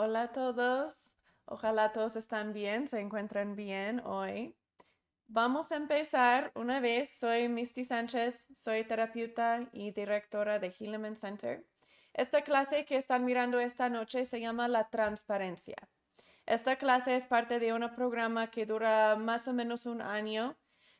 Hola a todos. Ojalá todos están bien, se encuentran bien hoy. Vamos a empezar una vez. Soy Misty Sánchez, soy terapeuta y directora de Hilleman Center. Esta clase que están mirando esta noche se llama La Transparencia. Esta clase es parte de un programa que dura más o menos un año.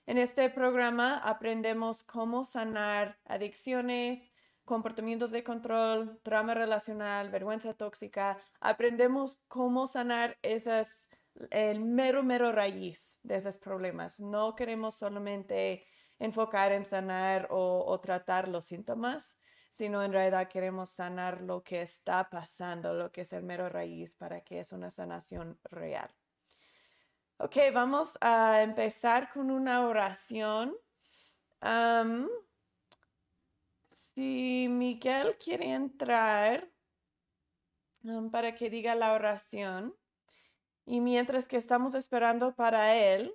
En este programa aprendemos cómo sanar adicciones, comportamientos de control, trauma relacional, vergüenza tóxica. Aprendemos cómo sanar esas, el mero, mero raíz de esos problemas. No queremos solamente enfocar en sanar o, o tratar los síntomas, sino en realidad queremos sanar lo que está pasando, lo que es el mero raíz para que es una sanación real. Ok, vamos a empezar con una oración. Si Miguel quiere entrar para que diga la oración, y mientras que estamos esperando para él,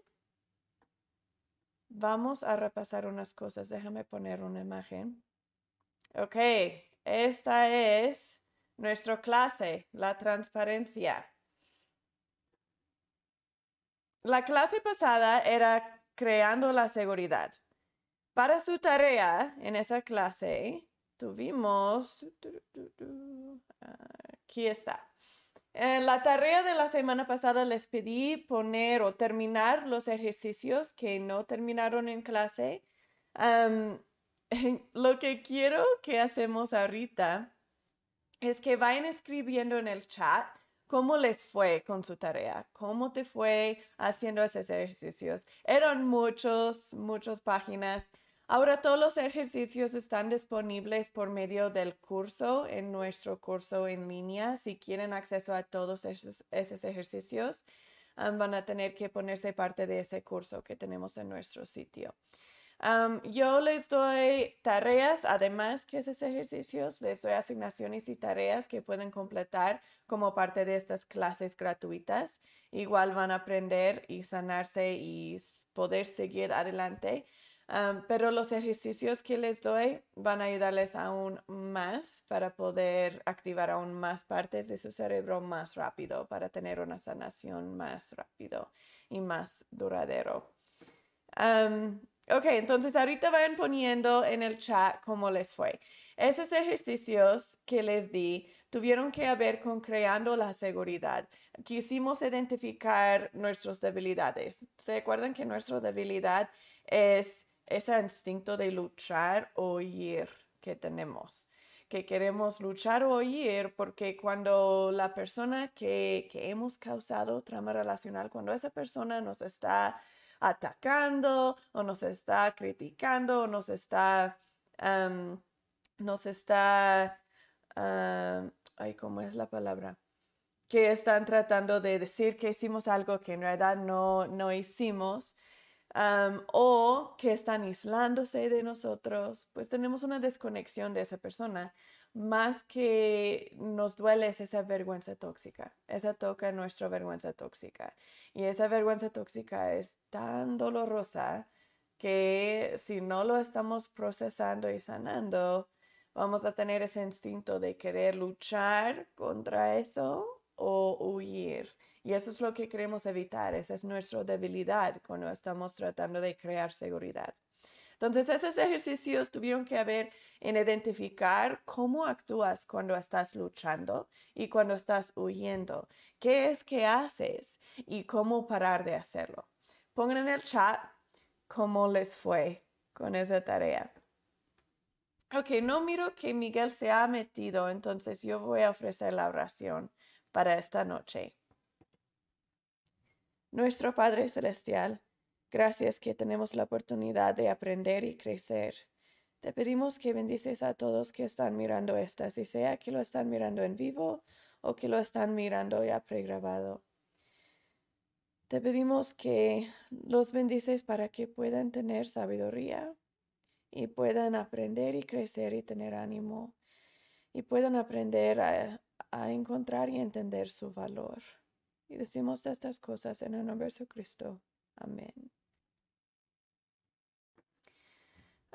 vamos a repasar unas cosas. Déjame poner una imagen. Ok, esta es nuestra clase, la transparencia. La clase pasada era creando la seguridad. Para su tarea en esa clase tuvimos, aquí está. En la tarea de la semana pasada les pedí poner o terminar los ejercicios que no terminaron en clase. lo que quiero que hacemos ahorita es que vayan escribiendo en el chat cómo les fue con su tarea, cómo te fue haciendo esos ejercicios. Eran muchos, muchas páginas. Ahora todos los ejercicios están disponibles por medio del curso, en nuestro curso en línea. Si quieren acceso a todos esos, ejercicios, van a tener que ponerse parte de ese curso que tenemos en nuestro sitio yo les doy tareas, además que esos ejercicios, les doy asignaciones y tareas que pueden completar como parte de estas clases gratuitas. Igual van a aprender y sanarse y poder seguir adelante. Pero los ejercicios que les doy van a ayudarles aún más para poder activar aún más partes de su cerebro más rápido, para tener una sanación más rápido y más duradero. Ok, entonces ahorita vayan poniendo en el chat cómo les fue. Esos ejercicios que les di tuvieron que ver con creando la seguridad. Quisimos identificar nuestras debilidades. ¿Se acuerdan que nuestra debilidad es ese instinto de luchar o huir que tenemos? que queremos luchar o huir porque cuando la persona que, que hemos causado trauma relacional, cuando esa persona nos está atacando o nos está criticando o nos está, nos está, ay, ¿cómo es la palabra? Que están tratando de decir que hicimos algo que en realidad no, no hicimos. O que están aislándose de nosotros, pues tenemos una desconexión de esa persona más que nos duele es esa vergüenza tóxica. Esa toca nuestra vergüenza tóxica. Y esa vergüenza tóxica es tan dolorosa que si no lo estamos procesando y sanando, vamos a tener ese instinto de querer luchar contra eso o huir. Y eso es lo que queremos evitar. Esa es nuestra debilidad cuando estamos tratando de crear seguridad. Entonces, esos ejercicios tuvieron que ver en identificar cómo actúas cuando estás luchando y cuando estás huyendo. ¿Qué es que haces y cómo parar de hacerlo? Pongan en el chat cómo les fue con esa tarea. Ok, no miro que Miguel se ha metido, entonces yo voy a ofrecer la oración para esta noche. Nuestro Padre Celestial, Gracias que tenemos la oportunidad de aprender y crecer. Te pedimos que bendices a todos que están mirando esta, si sea que lo están mirando en vivo o que lo están mirando ya pregrabado. Te pedimos que los bendices para que puedan tener sabiduría y puedan aprender y crecer y tener ánimo y puedan aprender a, a encontrar y entender su valor. Y decimos estas cosas en el nombre de Jesucristo. Amén.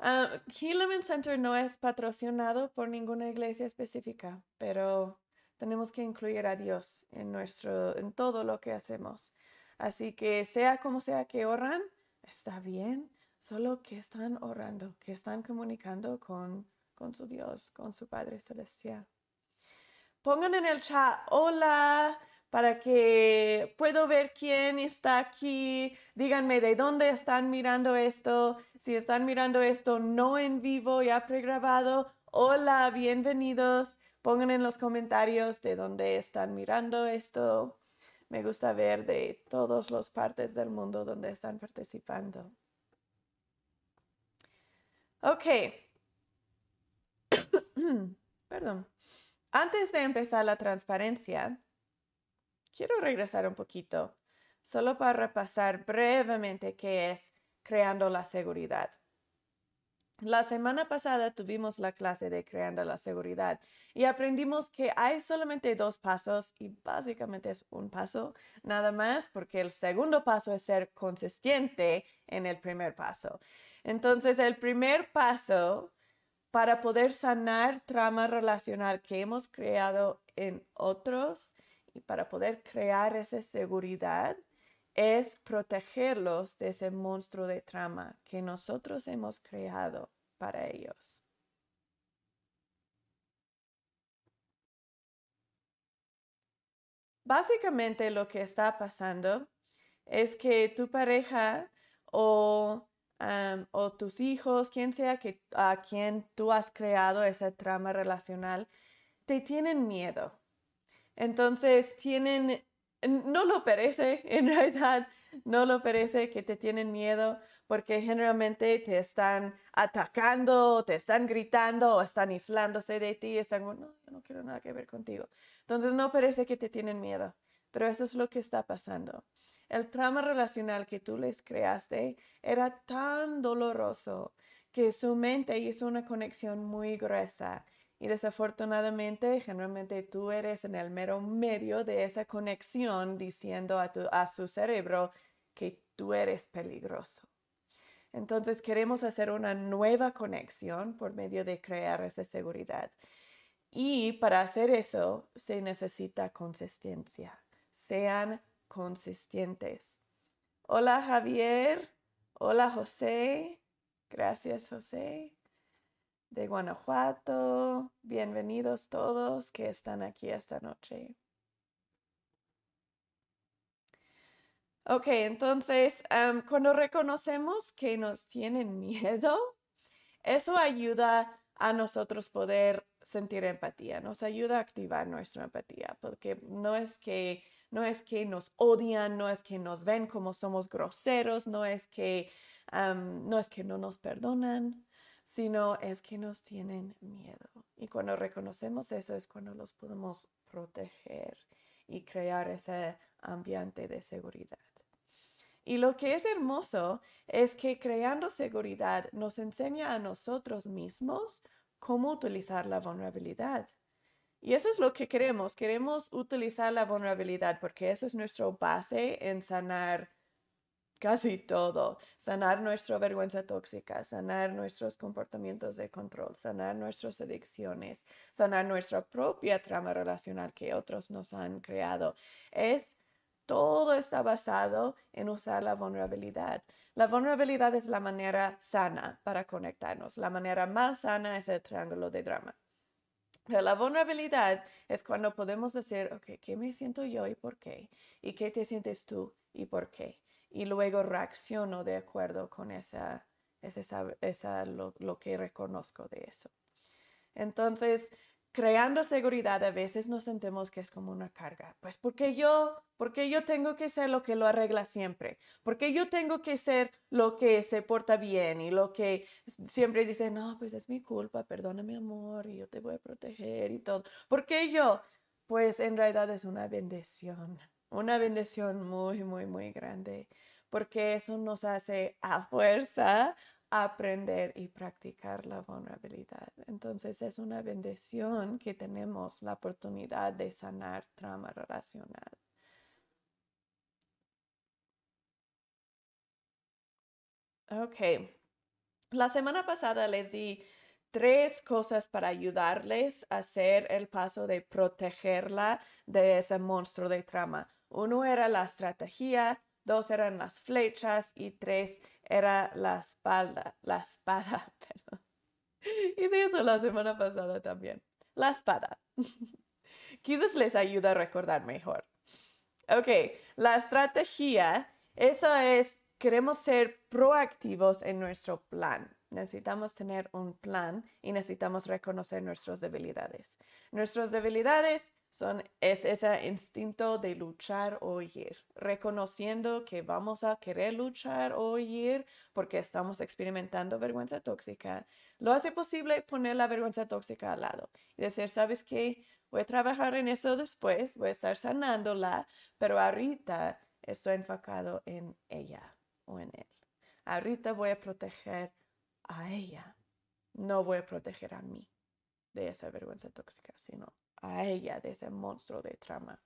Uh, Center no es patrocinado por ninguna iglesia específica, pero tenemos que incluir a Dios en, nuestro, en todo lo que hacemos. Así que sea como sea que oran, está bien, solo que están orando, que están comunicando con, con su Dios, con su Padre Celestial. Pongan en el chat, hola, para que puedo ver quién está aquí. Díganme de dónde están mirando esto. Si están mirando esto no en vivo, ya pregrabado, hola, bienvenidos. Pongan en los comentarios de dónde están mirando esto. Me gusta ver de todas las partes del mundo donde están participando. Ok. Perdón. Antes de empezar la transparencia, quiero regresar un poquito, solo para repasar brevemente qué es creando la seguridad. La semana pasada tuvimos la clase de creando la seguridad y aprendimos que hay solamente dos pasos y básicamente es un paso nada más porque el segundo paso es ser consistente en el primer paso. Entonces el primer paso para poder sanar trama relacional que hemos creado en otros y para poder crear esa seguridad es protegerlos de ese monstruo de trama que nosotros hemos creado para ellos. Básicamente lo que está pasando es que tu pareja o, o tus hijos, quien sea que, a quien tú has creado esa trama relacional, te tienen miedo. Entonces tienen no lo parece, en realidad no lo parece que te tienen miedo porque generalmente te están atacando, te están gritando o están aislándose de ti, están no, yo no quiero nada que ver contigo. Entonces no parece que te tienen miedo, pero eso es lo que está pasando. El trama relacional que tú les creaste era tan doloroso que su mente hizo una conexión muy gruesa y desafortunadamente, generalmente tú eres en el mero medio de esa conexión diciendo a, tu, a su cerebro que tú eres peligroso. Entonces queremos hacer una nueva conexión por medio de crear esa seguridad. Y para hacer eso se necesita consistencia. Sean consistentes. Hola Javier. Hola José. Gracias José de Guanajuato. Bienvenidos todos que están aquí esta noche. Ok, entonces, cuando reconocemos que nos tienen miedo, eso ayuda a nosotros poder sentir empatía, nos ayuda a activar nuestra empatía, porque no es que no es que nos odian, no es que nos ven como somos groseros, no es que no es que no nos perdonan, sino es que nos tienen miedo. Y cuando reconocemos eso es cuando los podemos proteger y crear ese ambiente de seguridad. Y lo que es hermoso es que creando seguridad nos enseña a nosotros mismos cómo utilizar la vulnerabilidad. Y eso es lo que queremos. Queremos utilizar la vulnerabilidad porque eso es nuestra base en sanar casi todo, sanar nuestra vergüenza tóxica, sanar nuestros comportamientos de control, sanar nuestras adicciones, sanar nuestra propia trama relacional que otros nos han creado. Es todo está basado en usar la vulnerabilidad. La vulnerabilidad es la manera sana para conectarnos. La manera más sana es el triángulo de drama. La vulnerabilidad es cuando podemos decir, ok, ¿qué me siento yo y por qué? ¿Y qué te sientes tú y por qué? y luego reacciono de acuerdo con esa, esa, esa lo, lo, que reconozco de eso. Entonces, creando seguridad a veces nos sentimos que es como una carga. Pues porque yo, porque yo tengo que ser lo que lo arregla siempre, porque yo tengo que ser lo que se porta bien y lo que siempre dice, no, pues es mi culpa, perdona mi amor y yo te voy a proteger y todo. porque yo? Pues en realidad es una bendición una bendición muy, muy, muy grande, porque eso nos hace a fuerza aprender y practicar la vulnerabilidad. Entonces es una bendición que tenemos la oportunidad de sanar trauma relacional. Ok. La semana pasada les di tres cosas para ayudarles a hacer el paso de protegerla de ese monstruo de trama. Uno era la estrategia, dos eran las flechas y tres era la espalda, la espada, perdón. Hice eso la semana pasada también. La espada. Quizás les ayuda a recordar mejor. Ok, la estrategia, eso es, queremos ser proactivos en nuestro plan. Necesitamos tener un plan y necesitamos reconocer nuestras debilidades. Nuestras debilidades son, es ese instinto de luchar o huir, reconociendo que vamos a querer luchar o huir porque estamos experimentando vergüenza tóxica. Lo hace posible poner la vergüenza tóxica al lado y decir, ¿sabes qué? Voy a trabajar en eso después, voy a estar sanándola, pero ahorita estoy enfocado en ella o en él. Ahorita voy a proteger a ella. No voy a proteger a mí de esa vergüenza tóxica, sino a ella de ese monstruo de trama.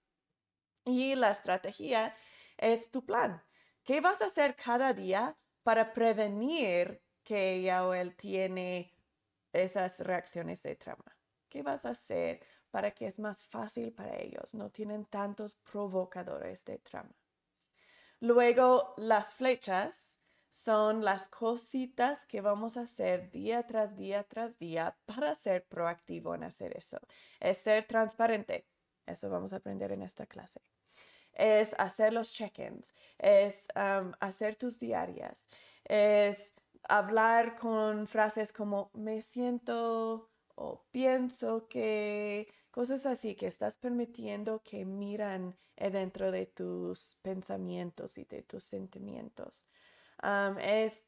Y la estrategia es tu plan. ¿Qué vas a hacer cada día para prevenir que ella o él tiene esas reacciones de trama? ¿Qué vas a hacer para que es más fácil para ellos? No tienen tantos provocadores de trama. Luego, las flechas son las cositas que vamos a hacer día tras día tras día para ser proactivo en hacer eso. Es ser transparente. Eso vamos a aprender en esta clase. Es hacer los check-ins, es hacer tus diarias, es hablar con frases como me siento o pienso que cosas así que estás permitiendo que miran dentro de tus pensamientos y de tus sentimientos es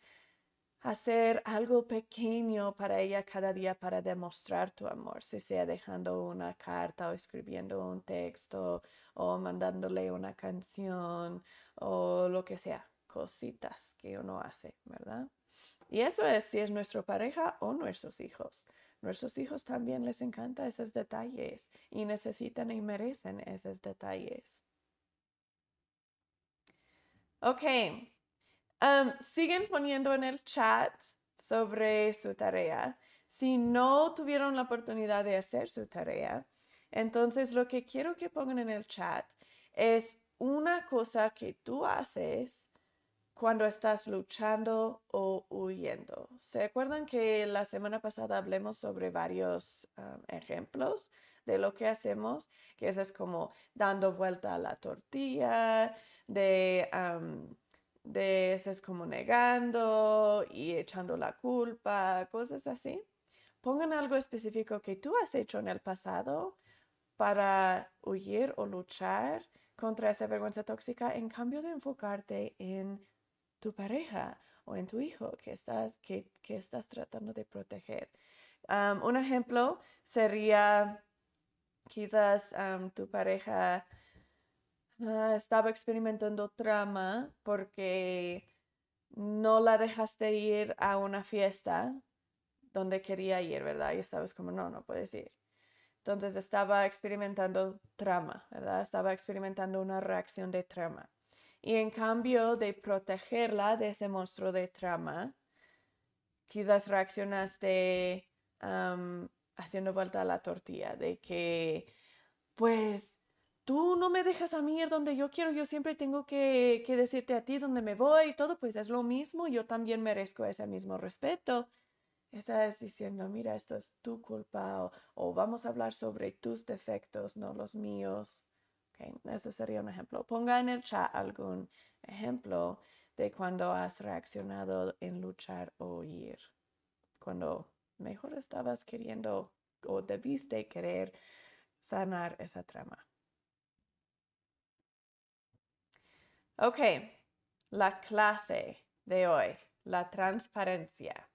hacer algo pequeño para ella cada día para demostrar tu amor, si sea dejando una carta o escribiendo un texto o mandándole una canción o lo que sea, cositas que uno hace, ¿verdad? Y eso es si es nuestra pareja o nuestros hijos. Nuestros hijos también les encanta esos detalles y necesitan y merecen esos detalles. Ok, siguen poniendo en el chat sobre su tarea. Si no tuvieron la oportunidad de hacer su tarea, entonces lo que quiero que pongan en el chat es una cosa que tú haces cuando estás luchando o huyendo. ¿Se acuerdan que la semana pasada hablemos sobre varios ejemplos de lo que hacemos? Que eso es como dando vuelta a la tortilla, de de ese es como negando y echando la culpa, cosas así. Pongan algo específico que tú has hecho en el pasado para huir o luchar contra esa vergüenza tóxica en cambio de enfocarte en tu pareja o en tu hijo que estás, que, estás tratando de proteger. un ejemplo sería quizás tu pareja Ah, estaba experimentando trama porque no la dejaste ir a una fiesta donde quería ir, ¿verdad? Y estabas como, no, no puedes ir. Entonces estaba experimentando trama, ¿verdad? Estaba experimentando una reacción de trama. Y en cambio de protegerla de ese monstruo de trama, quizás reaccionaste haciendo vuelta a la tortilla, de que, pues, tú no me dejas a mí ir donde yo quiero, yo siempre tengo que, decirte a ti dónde me voy y todo, pues es lo mismo, yo también merezco ese mismo respeto. Esa es diciendo, mira, esto es tu culpa o, vamos a hablar sobre tus defectos, no los míos. Okay, eso sería un ejemplo. Ponga en el chat algún ejemplo de cuando has reaccionado en luchar o ir. Cuando mejor estabas queriendo o debiste querer sanar esa trama. Ok, la clase de hoy, la transparencia.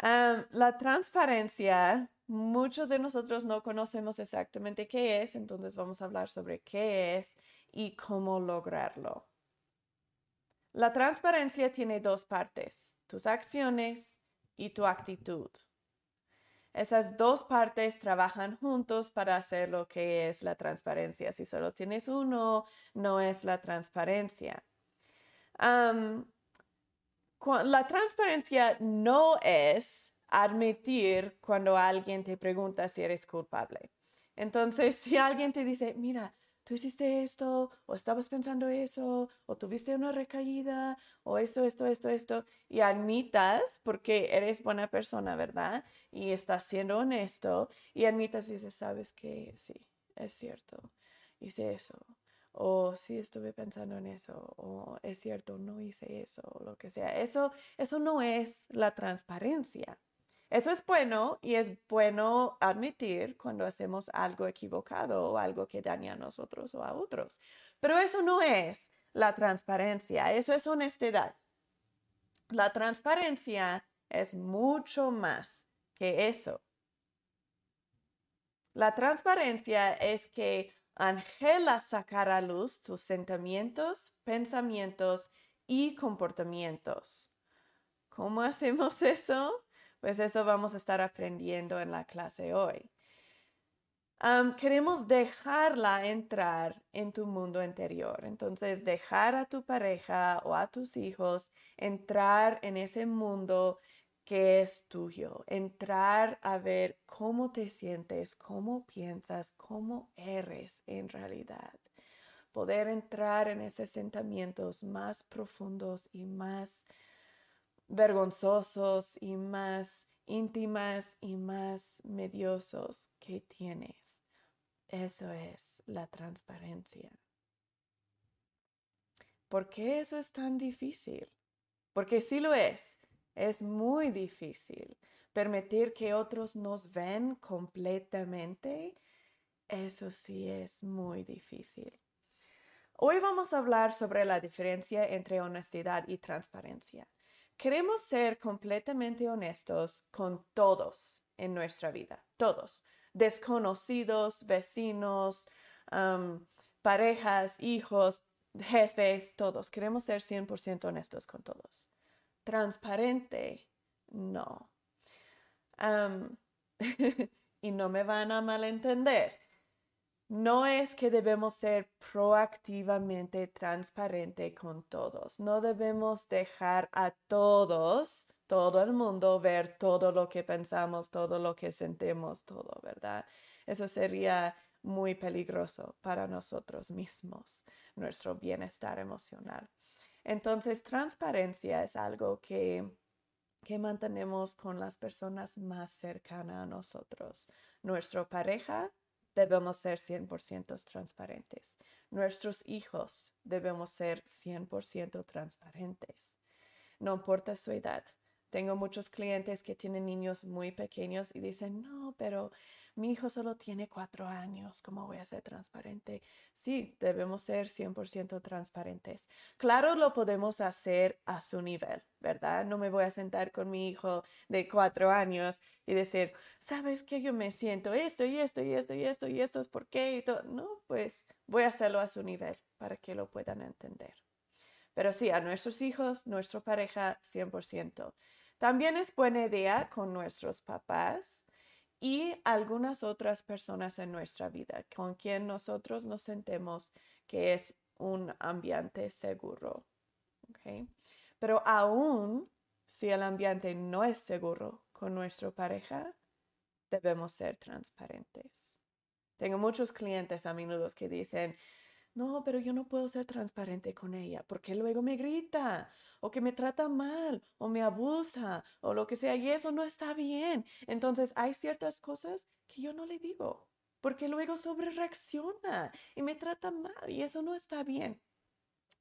la transparencia, muchos de nosotros no conocemos exactamente qué es, entonces vamos a hablar sobre qué es y cómo lograrlo. La transparencia tiene dos partes, tus acciones y tu actitud. Esas dos partes trabajan juntos para hacer lo que es la transparencia. Si solo tienes uno, no es la transparencia. la transparencia no es admitir cuando alguien te pregunta si eres culpable. Entonces, si alguien te dice, mira, tú hiciste esto, o estabas pensando eso, o tuviste una recaída, o esto, esto, esto, esto, y admitas, porque eres buena persona, ¿verdad? Y estás siendo honesto, y admitas y dices, sabes que sí, es cierto, hice eso, o sí estuve pensando en eso, o es cierto, no hice eso, lo que sea. Eso, eso no es la transparencia. Eso es bueno y es bueno admitir cuando hacemos algo equivocado o algo que daña a nosotros o a otros. Pero eso no es la transparencia, eso es honestidad. La transparencia es mucho más que eso. La transparencia es que Angela sacar a luz tus sentimientos, pensamientos y comportamientos. ¿Cómo hacemos eso? Pues eso vamos a estar aprendiendo en la clase hoy. queremos dejarla entrar en tu mundo interior. Entonces, dejar a tu pareja o a tus hijos entrar en ese mundo que es tuyo. Entrar a ver cómo te sientes, cómo piensas, cómo eres en realidad. Poder entrar en esos sentimientos más profundos y más vergonzosos y más íntimas y más mediosos que tienes. Eso es la transparencia. ¿Por qué eso es tan difícil? Porque sí lo es. Es muy difícil permitir que otros nos ven completamente. Eso sí es muy difícil. Hoy vamos a hablar sobre la diferencia entre honestidad y transparencia. Queremos ser completamente honestos con todos en nuestra vida, todos, desconocidos, vecinos, parejas, hijos, jefes, todos. Queremos ser 100% honestos con todos. Transparente, no. y no me van a malentender no es que debemos ser proactivamente transparente con todos. No debemos dejar a todos, todo el mundo, ver todo lo que pensamos, todo lo que sentimos, todo, ¿verdad? Eso sería muy peligroso para nosotros mismos, nuestro bienestar emocional. Entonces, transparencia es algo que, que mantenemos con las personas más cercanas a nosotros, nuestra pareja, debemos ser 100% transparentes. Nuestros hijos debemos ser 100% transparentes. No importa su edad. Tengo muchos clientes que tienen niños muy pequeños y dicen, no, pero mi hijo solo tiene cuatro años, ¿cómo voy a ser transparente? Sí, debemos ser 100% transparentes. Claro, lo podemos hacer a su nivel, ¿verdad? No me voy a sentar con mi hijo de cuatro años y decir, ¿sabes qué? Yo me siento esto y esto y esto y esto y esto es por qué y todo. No, pues voy a hacerlo a su nivel para que lo puedan entender. Pero sí, a nuestros hijos, nuestra pareja, 100%. También es buena idea con nuestros papás y algunas otras personas en nuestra vida con quien nosotros nos sentemos que es un ambiente seguro. Pero aún si el ambiente no es seguro con nuestra pareja, debemos ser transparentes. Tengo muchos clientes a menudo que dicen, no, pero yo no puedo ser transparente con ella porque luego me grita o que me trata mal o me abusa o lo que sea y eso no está bien. Entonces hay ciertas cosas que yo no le digo porque luego sobre reacciona y me trata mal y eso no está bien.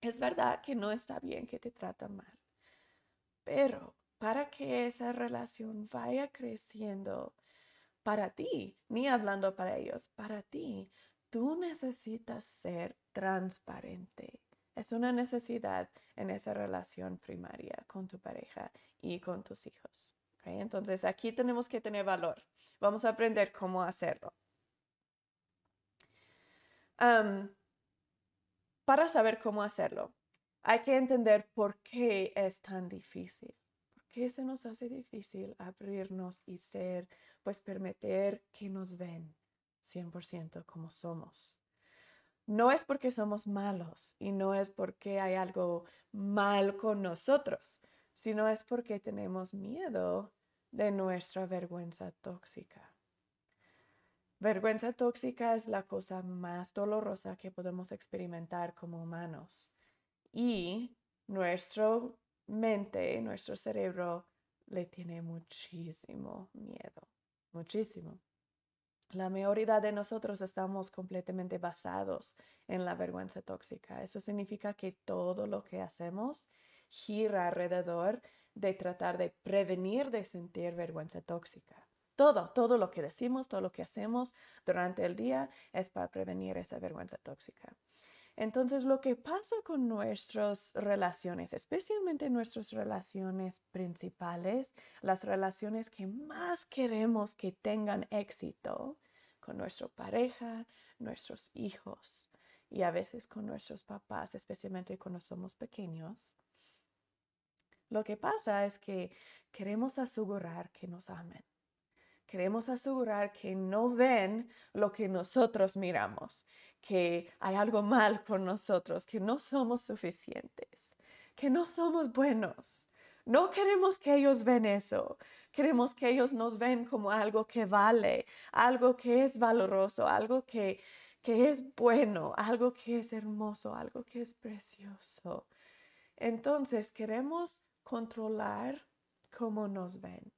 Es verdad que no está bien que te trata mal, pero para que esa relación vaya creciendo para ti, ni hablando para ellos, para ti, tú necesitas ser transparente. Es una necesidad en esa relación primaria con tu pareja y con tus hijos. Entonces aquí tenemos que tener valor. Vamos a aprender cómo hacerlo. para saber cómo hacerlo, hay que entender por qué es tan difícil. ¿Por qué se nos hace difícil abrirnos y ser, pues permitir que nos ven 100% como somos? No es porque somos malos y no es porque hay algo mal con nosotros, sino es porque tenemos miedo de nuestra vergüenza tóxica. Vergüenza tóxica es la cosa más dolorosa que podemos experimentar como humanos. Y nuestra mente, nuestro cerebro, le tiene muchísimo miedo, muchísimo. La mayoría de nosotros estamos completamente basados en la vergüenza tóxica. Eso significa que todo lo que hacemos gira alrededor de tratar de prevenir de sentir vergüenza tóxica. Todo, todo lo que decimos, todo lo que hacemos durante el día es para prevenir esa vergüenza tóxica. Entonces, lo que pasa con nuestras relaciones, especialmente nuestras relaciones principales, las relaciones que más queremos que tengan éxito, con nuestra pareja, nuestros hijos y a veces con nuestros papás, especialmente cuando somos pequeños, lo que pasa es que queremos asegurar que nos amen. Queremos asegurar que no ven lo que nosotros miramos, que hay algo mal con nosotros, que no somos suficientes, que no somos buenos. No queremos que ellos ven eso. Queremos que ellos nos ven como algo que vale, algo que es valoroso, algo que, que es bueno, algo que es hermoso, algo que es precioso. Entonces queremos controlar cómo nos ven.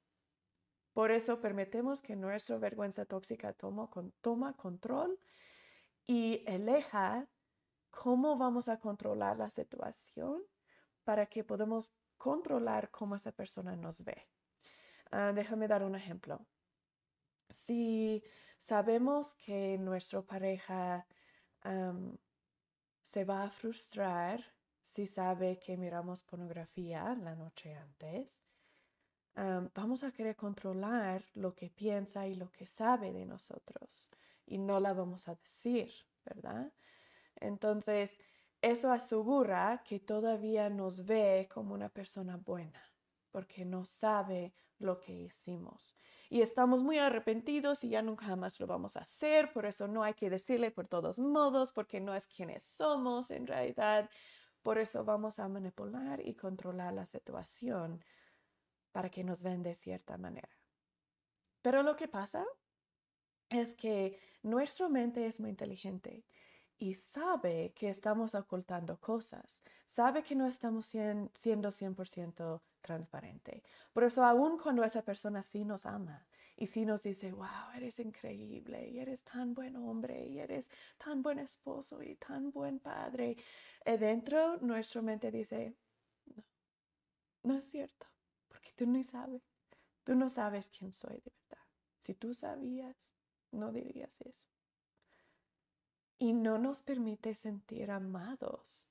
Por eso permitemos que nuestra vergüenza tóxica toma, toma control y eleja cómo vamos a controlar la situación para que podamos controlar cómo esa persona nos ve. Ah, déjame dar un ejemplo. Si sabemos que nuestra pareja se va a frustrar si sabe que miramos pornografía la noche antes, vamos a querer controlar lo que piensa y lo que sabe de nosotros y no la vamos a decir, ¿verdad? Entonces, eso asegura que todavía nos ve como una persona buena, porque no sabe lo que hicimos. Y estamos muy arrepentidos y ya nunca más lo vamos a hacer, por eso no hay que decirle por todos modos, porque no es quienes somos en realidad. Por eso vamos a manipular y controlar la situación para que nos ven de cierta manera. Pero lo que pasa es que nuestra mente es muy inteligente y sabe que estamos ocultando cosas, sabe que no estamos siendo 100% transparente. Por eso aun cuando esa persona sí nos ama y sí nos dice, wow, eres increíble y eres tan buen hombre y eres tan buen esposo y tan buen padre, eh, dentro nuestra mente dice, no, no es cierto, porque tú no sabes, tú no sabes quién soy de verdad. Si tú sabías, no dirías eso y no nos permite sentir amados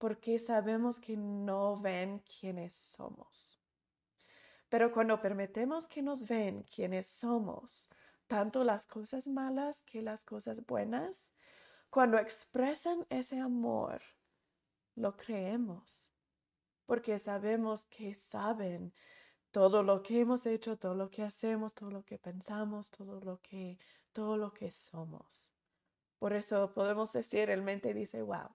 porque sabemos que no ven quiénes somos. Pero cuando permitemos que nos ven quiénes somos, tanto las cosas malas que las cosas buenas, cuando expresan ese amor, lo creemos, porque sabemos que saben todo lo que hemos hecho, todo lo que hacemos, todo lo que pensamos, todo lo que todo lo que somos. Por eso podemos decir, el mente dice, wow,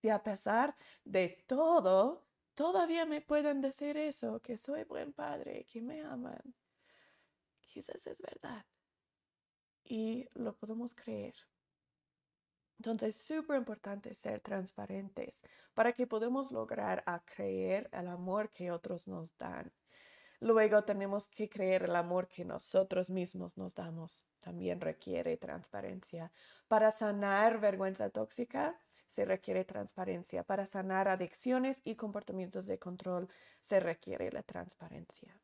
si a pesar de todo, todavía me pueden decir eso, que soy buen padre, que me aman. Quizás es verdad. Y lo podemos creer. Entonces, es súper importante ser transparentes para que podamos lograr a creer el amor que otros nos dan. Luego tenemos que creer el amor que nosotros mismos nos damos. También requiere transparencia. Para sanar vergüenza tóxica se requiere transparencia. Para sanar adicciones y comportamientos de control se requiere la transparencia.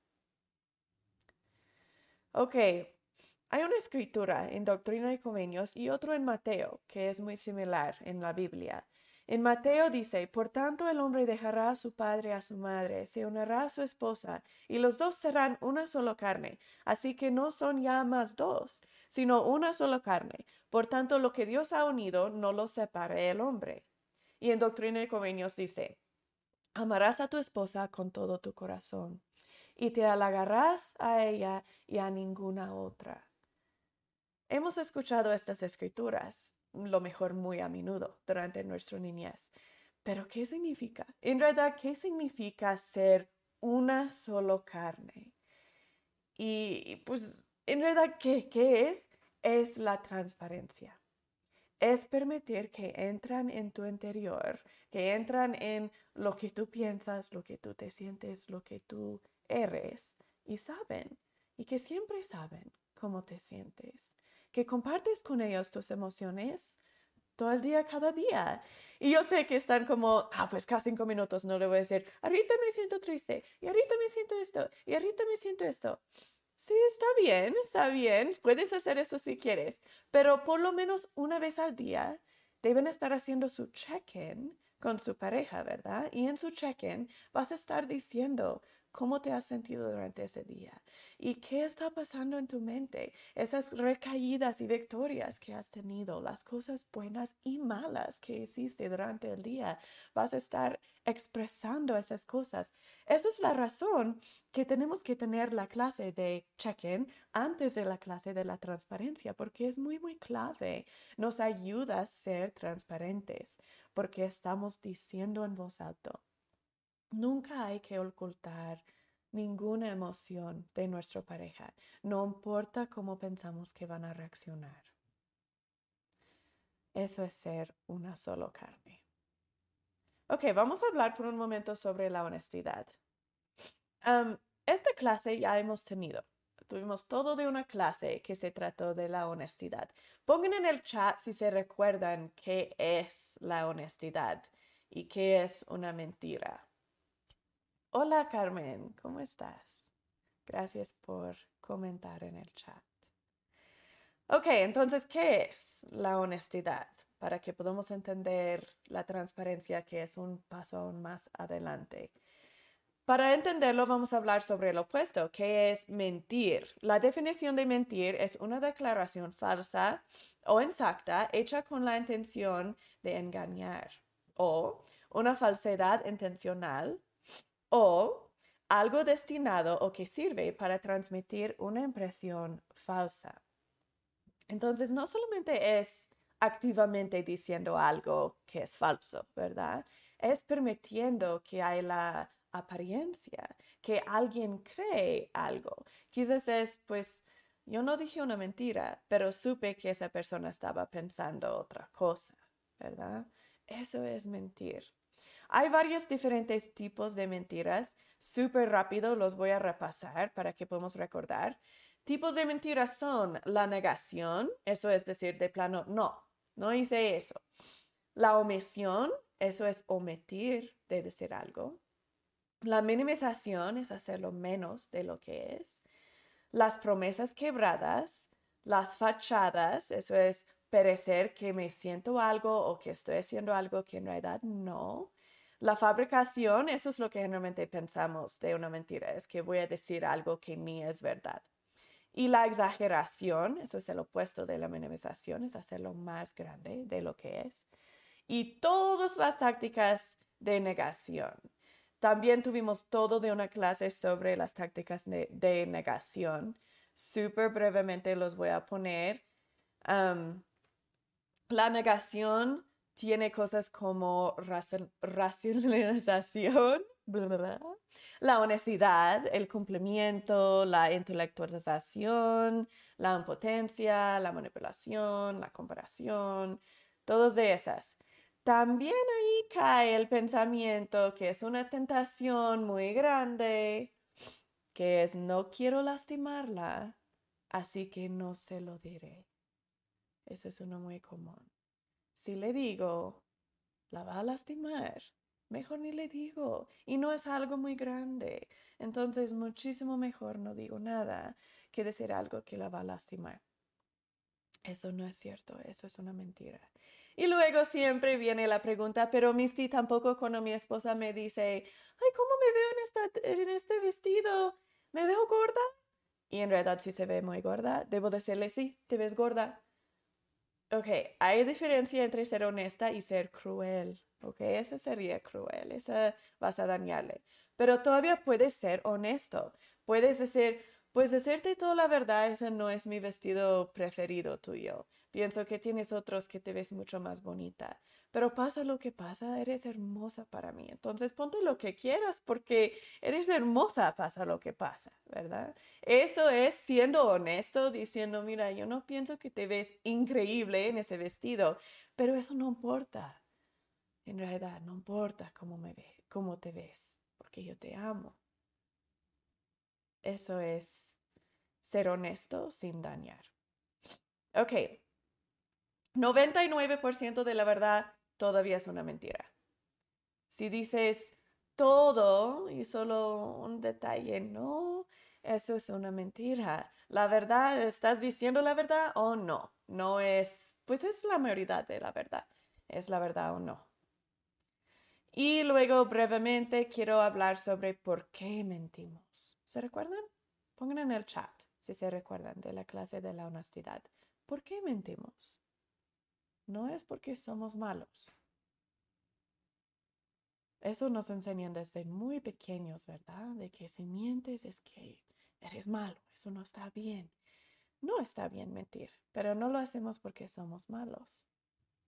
Ok, hay una escritura en Doctrina y Convenios y otro en Mateo que es muy similar en la Biblia. En Mateo dice, por tanto el hombre dejará a su padre a su madre, se unirá a su esposa, y los dos serán una sola carne. Así que no son ya más dos, sino una sola carne. Por tanto, lo que Dios ha unido, no lo separe el hombre. Y en Doctrina y Convenios dice, amarás a tu esposa con todo tu corazón, y te halagarás a ella y a ninguna otra. Hemos escuchado estas escrituras lo mejor muy a menudo durante nuestra niñez. Pero ¿qué significa? En realidad, ¿qué significa ser una solo carne? Y pues, en realidad, ¿qué, qué es? Es la transparencia es permitir que entran en tu interior, que entran en lo que tú piensas, lo que tú te sientes, lo que tú eres y saben, y que siempre saben cómo te sientes, que compartes con ellos tus emociones todo el día, cada día. Y yo sé que están como, ah, pues cada cinco minutos no le voy a decir, ahorita me siento triste, y ahorita me siento esto, y ahorita me siento esto. Sí, está bien, está bien, puedes hacer eso si quieres, pero por lo menos una vez al día deben estar haciendo su check-in con su pareja, ¿verdad? Y en su check-in vas a estar diciendo, ¿Cómo te has sentido durante ese día? ¿Y qué está pasando en tu mente? Esas recaídas y victorias que has tenido, las cosas buenas y malas que hiciste durante el día. Vas a estar expresando esas cosas. Esa es la razón que tenemos que tener la clase de check-in antes de la clase de la transparencia, porque es muy, muy clave. Nos ayuda a ser transparentes, porque estamos diciendo en voz alta Nunca hay que ocultar ninguna emoción de nuestra pareja, no importa cómo pensamos que van a reaccionar. Eso es ser una solo carne. Ok, vamos a hablar por un momento sobre la honestidad. esta clase ya hemos tenido. Tuvimos todo de una clase que se trató de la honestidad. Pongan en el chat si se recuerdan qué es la honestidad y qué es una mentira. Hola Carmen, ¿cómo estás? Gracias por comentar en el chat. Ok, entonces, ¿qué es la honestidad? Para que podamos entender la transparencia que es un paso aún más adelante. Para entenderlo, vamos a hablar sobre el opuesto, que es mentir. La definición de mentir es una declaración falsa o exacta hecha con la intención de engañar o una falsedad intencional o algo destinado o que sirve para transmitir una impresión falsa. Entonces, no solamente es activamente diciendo algo que es falso, ¿verdad? Es permitiendo que hay la apariencia, que alguien cree algo. Quizás es, pues, yo no dije una mentira, pero supe que esa persona estaba pensando otra cosa, ¿verdad? Eso es mentir. Hay varios diferentes tipos de mentiras. Súper rápido los voy a repasar para que podamos recordar. Tipos de mentiras son la negación, eso es decir, de plano, no, no hice eso. La omisión, eso es omitir de decir algo. La minimización es hacerlo menos de lo que es. Las promesas quebradas, las fachadas, eso es perecer que me siento algo o que estoy haciendo algo que en realidad no. La fabricación, eso es lo que generalmente pensamos de una mentira, es que voy a decir algo que ni es verdad. Y la exageración, eso es el opuesto de la minimización, es hacerlo más grande de lo que es. Y todas las tácticas de negación. También tuvimos todo de una clase sobre las tácticas de, negación. Súper brevemente los voy a poner. la negación tiene cosas como racionalización, la honestidad, el cumplimiento, la intelectualización, la impotencia, la manipulación, la comparación, todos de esas. También ahí cae el pensamiento que es una tentación muy grande, que es no quiero lastimarla, así que no se lo diré. Eso es uno muy común. Si le digo, la va a lastimar. Mejor ni le digo. Y no es algo muy grande. Entonces, muchísimo mejor no digo nada que decir algo que la va a lastimar. Eso no es cierto, eso es una mentira. Y luego siempre viene la pregunta, pero Misty tampoco cuando mi esposa me dice, ay, ¿cómo me veo en, en este vestido? ¿Me veo gorda? Y en realidad si se ve muy gorda, debo decirle, sí, te ves gorda. Ok, hay diferencia entre ser honesta y ser cruel. Ok, esa sería cruel, esa vas a dañarle. Pero todavía puedes ser honesto. Puedes decir, Pues decirte toda la verdad, ese no es mi vestido preferido tuyo. Pienso que tienes otros que te ves mucho más bonita. Pero pasa lo que pasa, eres hermosa para mí. Entonces ponte lo que quieras porque eres hermosa, pasa lo que pasa, ¿verdad? Eso es siendo honesto, diciendo, mira, yo no pienso que te ves increíble en ese vestido, pero eso no importa. En realidad, no importa cómo me ve, cómo te ves, porque yo te amo. Eso es ser honesto sin dañar. Ok. 99% de la verdad todavía es una mentira. Si dices todo y solo un detalle, no, eso es una mentira. La verdad, ¿estás diciendo la verdad o no? No es, pues es la mayoría de la verdad. ¿Es la verdad o no? Y luego brevemente quiero hablar sobre por qué mentimos. ¿Se recuerdan? Pongan en el chat si se recuerdan de la clase de la honestidad. ¿Por qué mentimos? No es porque somos malos. Eso nos enseñan desde muy pequeños, ¿verdad? De que si mientes es que eres malo, eso no está bien. No está bien mentir, pero no lo hacemos porque somos malos.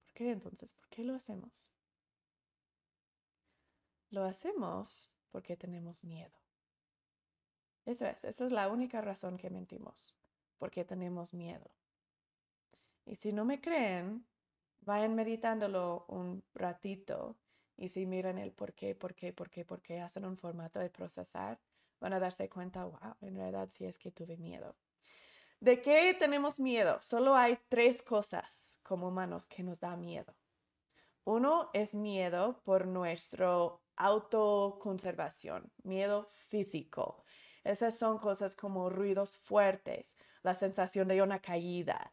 ¿Por qué entonces? ¿Por qué lo hacemos? Lo hacemos porque tenemos miedo. Eso es, eso es la única razón que mentimos, porque tenemos miedo. Y si no me creen, vayan meditándolo un ratito y si miran el por qué, por qué, por qué, por qué, hacen un formato de procesar, van a darse cuenta, wow, en realidad sí es que tuve miedo. ¿De qué tenemos miedo? Solo hay tres cosas como humanos que nos da miedo. Uno es miedo por nuestro autoconservación, miedo físico. Esas son cosas como ruidos fuertes, la sensación de una caída,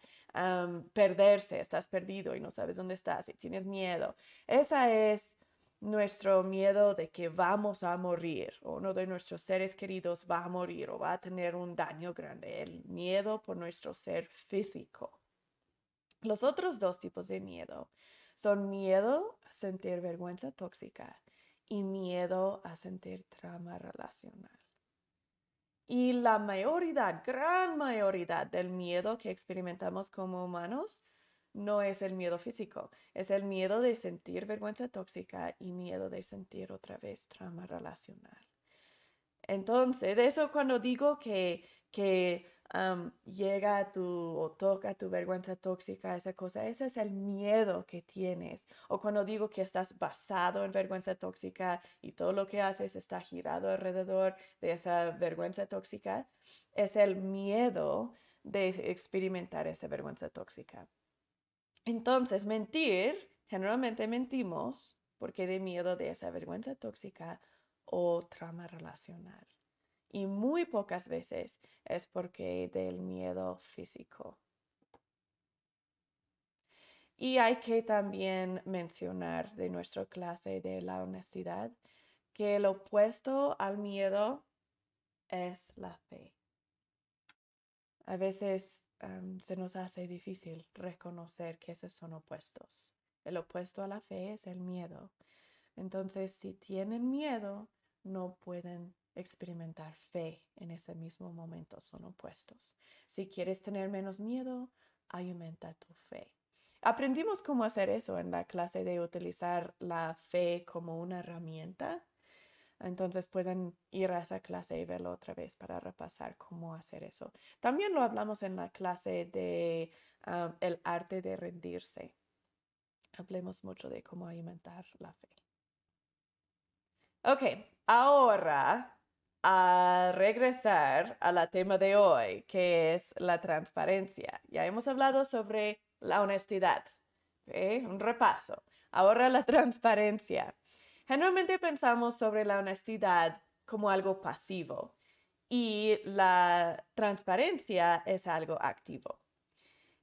perderse, estás perdido y no sabes dónde estás y tienes miedo. Esa es nuestro miedo de que vamos a morir o uno de nuestros seres queridos va a morir o va a tener un daño grande, el miedo por nuestro ser físico. Los otros dos tipos de miedo son miedo a sentir vergüenza tóxica y miedo a sentir trauma relacional. Y la mayoría, gran mayoría del miedo que experimentamos como humanos no es el miedo físico, es el miedo de sentir vergüenza tóxica y miedo de sentir otra vez trauma relacional. Entonces, eso cuando digo que, que llega a tu o toca tu vergüenza tóxica, esa cosa, ese es el miedo que tienes. O cuando digo que estás basado en vergüenza tóxica y todo lo que haces está girado alrededor de esa vergüenza tóxica, es el miedo de experimentar esa vergüenza tóxica. Entonces, mentir, generalmente mentimos porque de miedo de esa vergüenza tóxica o trauma relacional. Y muy pocas veces es porque del miedo físico. Y hay que también mencionar de nuestra clase de la honestidad que el opuesto al miedo es la fe. A veces se nos hace difícil reconocer que esos son opuestos. El opuesto a la fe es el miedo. Entonces, si tienen miedo, no pueden experimentar fe en ese mismo momento, son opuestos. Si quieres tener menos miedo, aumenta tu fe. Aprendimos cómo hacer eso en la clase de utilizar la fe como una herramienta entonces pueden ir a esa clase y verlo otra vez para repasar cómo hacer eso. También lo hablamos en la clase de ah, el arte de rendirse. Hablemos mucho de cómo alimentar la fe. Ok, ahora a regresar a la tema de hoy, que es la transparencia. Ya hemos hablado sobre la honestidad. Un repaso. Ahora la transparencia. Generalmente pensamos sobre la honestidad como algo pasivo y la transparencia es algo activo.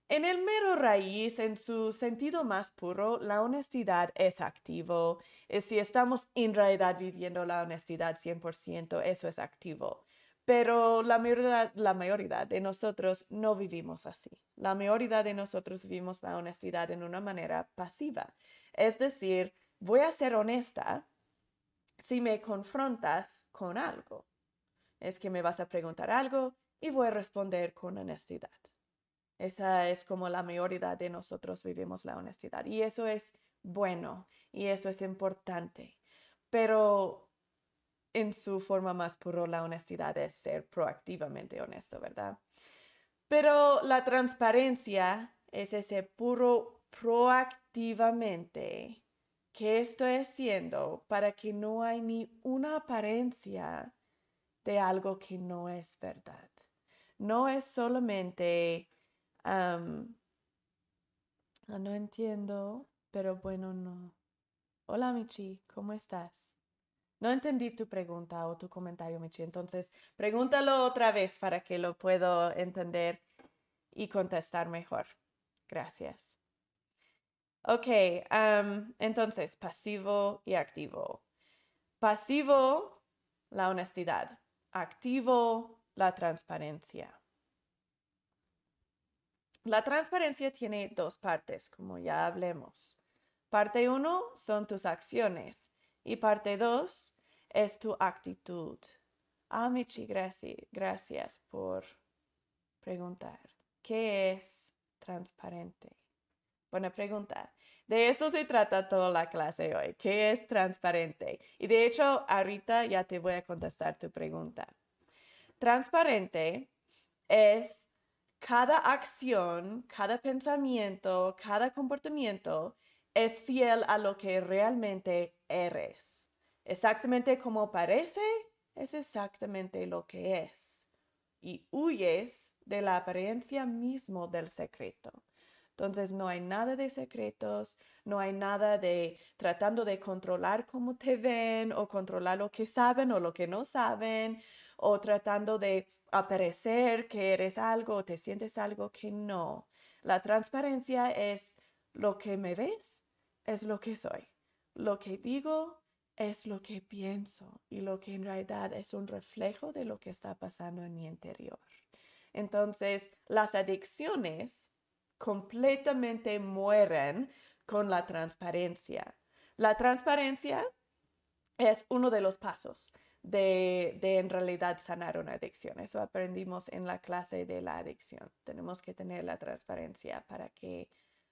En el mero raíz, en su sentido más puro, la honestidad es activo. Si estamos en realidad viviendo la honestidad 100%, eso es activo. Pero la mayoría, la mayoría de nosotros no vivimos así. La mayoría de nosotros vivimos la honestidad en una manera pasiva. Es decir, voy a ser honesta si me confrontas con algo. Es que me vas a preguntar algo y voy a responder con honestidad. Esa es como la mayoría de nosotros vivimos la honestidad y eso es bueno y eso es importante. Pero en su forma más pura, la honestidad es ser proactivamente honesto, ¿verdad? Pero la transparencia es ese puro proactivamente que estoy haciendo para que no hay ni una apariencia de algo que no es verdad. No es solamente, ah, no entiendo, pero bueno, no. Hola Michi, ¿cómo estás? No entendí tu pregunta o tu comentario, Michi. Entonces, pregúntalo otra vez para que lo puedo entender y contestar mejor. Gracias. Ok, entonces, pasivo y activo. Pasivo, la honestidad. Activo, la transparencia. La transparencia tiene dos partes, como ya hablemos. Parte uno son tus acciones y parte dos es tu actitud. Ah, Michi, gracias, gracias por preguntar. ¿Qué es transparente? Buena pregunta. De eso se trata toda la clase hoy. ¿Qué es transparente? Y de hecho, ahorita ya te voy a contestar tu pregunta. Transparente es cada acción, cada pensamiento, cada comportamiento es fiel a lo que realmente eres. Exactamente como parece, es exactamente lo que es. Y huyes de la apariencia mismo del secreto. Entonces no hay nada de secretos, no hay nada de tratando de controlar cómo te ven o controlar lo que saben o lo que no saben o tratando de aparecer que eres algo o te sientes algo que no. La transparencia es lo que me ves, es lo que soy. Lo que digo es lo que pienso y lo que en realidad es un reflejo de lo que está pasando en mi interior. Entonces, las adicciones completamente mueren con la transparencia. La transparencia es uno de los pasos de, en realidad sanar una adicción. Eso aprendimos en la clase de la adicción. Tenemos que tener la transparencia para que,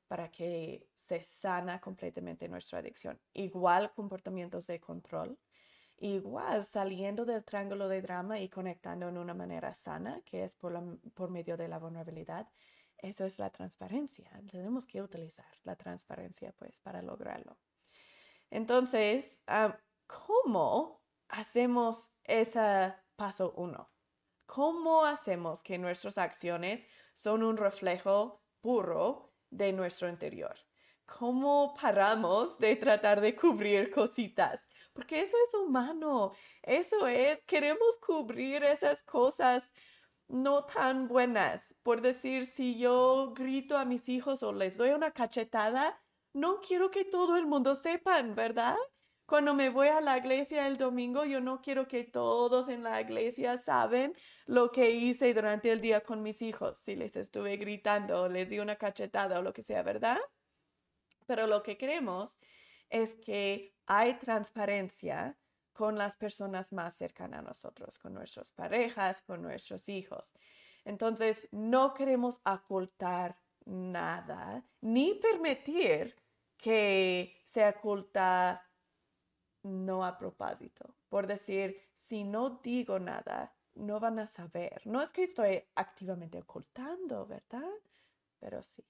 para que se sana completamente nuestra adicción. Igual comportamientos de control igual saliendo del triángulo de drama y conectando en una manera sana, que es por, por medio de la vulnerabilidad, eso es la transparencia. Tenemos que utilizar la transparencia pues para lograrlo. Entonces, ¿cómo hacemos ese paso uno? ¿Cómo hacemos que nuestras acciones son un reflejo puro de nuestro interior? ¿Cómo paramos de tratar de cubrir cositas? porque eso es humano, eso es, queremos cubrir esas cosas no tan buenas. Por decir, si yo grito a mis hijos o les doy una cachetada, no quiero que todo el mundo sepan, ¿verdad? Cuando me voy a la iglesia el domingo, yo no quiero que todos en la iglesia saben lo que hice durante el día con mis hijos, si les estuve gritando les di una cachetada o lo que sea, ¿verdad? Pero lo que queremos es que hay transparencia con las personas más cercanas a nosotros, con nuestras parejas, con nuestros hijos. Entonces, no queremos ocultar nada, ni permitir que se oculta no a propósito. Por decir, si no digo nada, no van a saber. No es que estoy activamente ocultando, ¿verdad? Pero sí,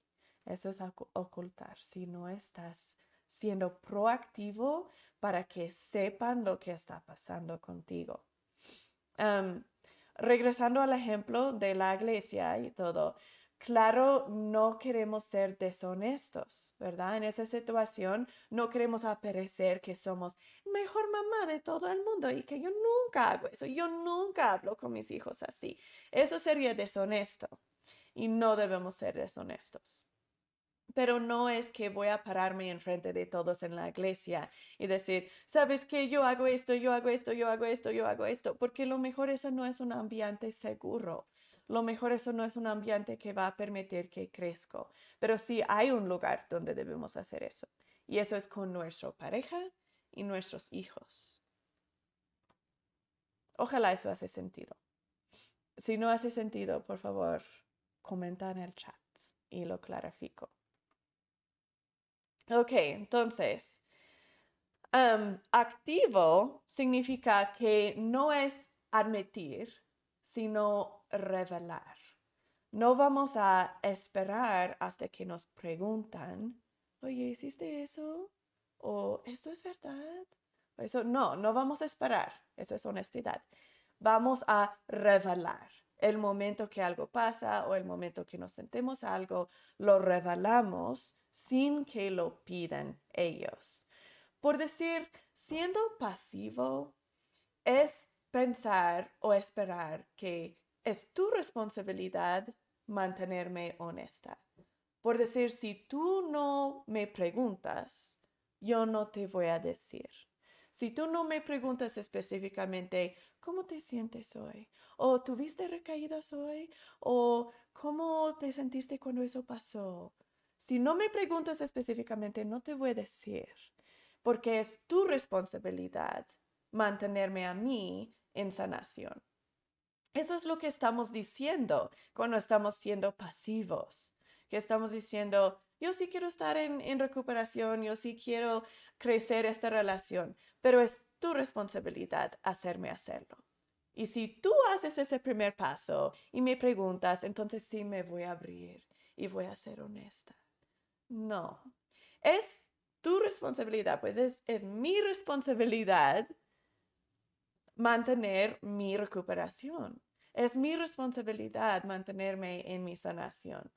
eso es ocultar. Si no estás siendo proactivo para que sepan lo que está pasando contigo. regresando al ejemplo de la iglesia y todo, claro, no queremos ser deshonestos, ¿verdad? En esa situación no queremos aparecer que somos mejor mamá de todo el mundo y que yo nunca hago eso, yo nunca hablo con mis hijos así. Eso sería deshonesto y no debemos ser deshonestos pero no es que voy a pararme enfrente de todos en la iglesia y decir, sabes que yo hago esto, yo hago esto, yo hago esto, yo hago esto, porque lo mejor eso no es un ambiente seguro. Lo mejor eso no es un ambiente que va a permitir que crezca, pero sí hay un lugar donde debemos hacer eso. Y eso es con nuestra pareja y nuestros hijos. Ojalá eso hace sentido. si no hace sentido, por favor, comenta en el chat y lo clarifico. Ok, entonces, activo significa que no es admitir, sino revelar. No vamos a esperar hasta que nos preguntan, oye, ¿hiciste eso? ¿O esto es verdad? Eso no, no vamos a esperar. Eso es honestidad. Vamos a revelar. El momento que algo pasa o el momento que nos sentimos algo, lo revelamos sin que lo pidan ellos. Por decir, siendo pasivo es pensar o esperar que es tu responsabilidad mantenerme honesta. Por decir, si tú no me preguntas, yo no te voy a decir. Si tú no me preguntas específicamente, ¿cómo te sientes hoy? ¿O tuviste recaídas hoy? ¿O cómo te sentiste cuando eso pasó? Si no me preguntas específicamente, no te voy a decir, porque es tu responsabilidad mantenerme a mí en sanación. Eso es lo que estamos diciendo cuando estamos siendo pasivos, que estamos diciendo, yo sí quiero estar en, recuperación, yo sí quiero crecer esta relación, pero es tu responsabilidad hacerme hacerlo. Y si tú haces ese primer paso y me preguntas, entonces sí me voy a abrir y voy a ser honesta. No, es tu responsabilidad, pues es, es mi responsabilidad mantener mi recuperación. Es mi responsabilidad mantenerme en mi sanación.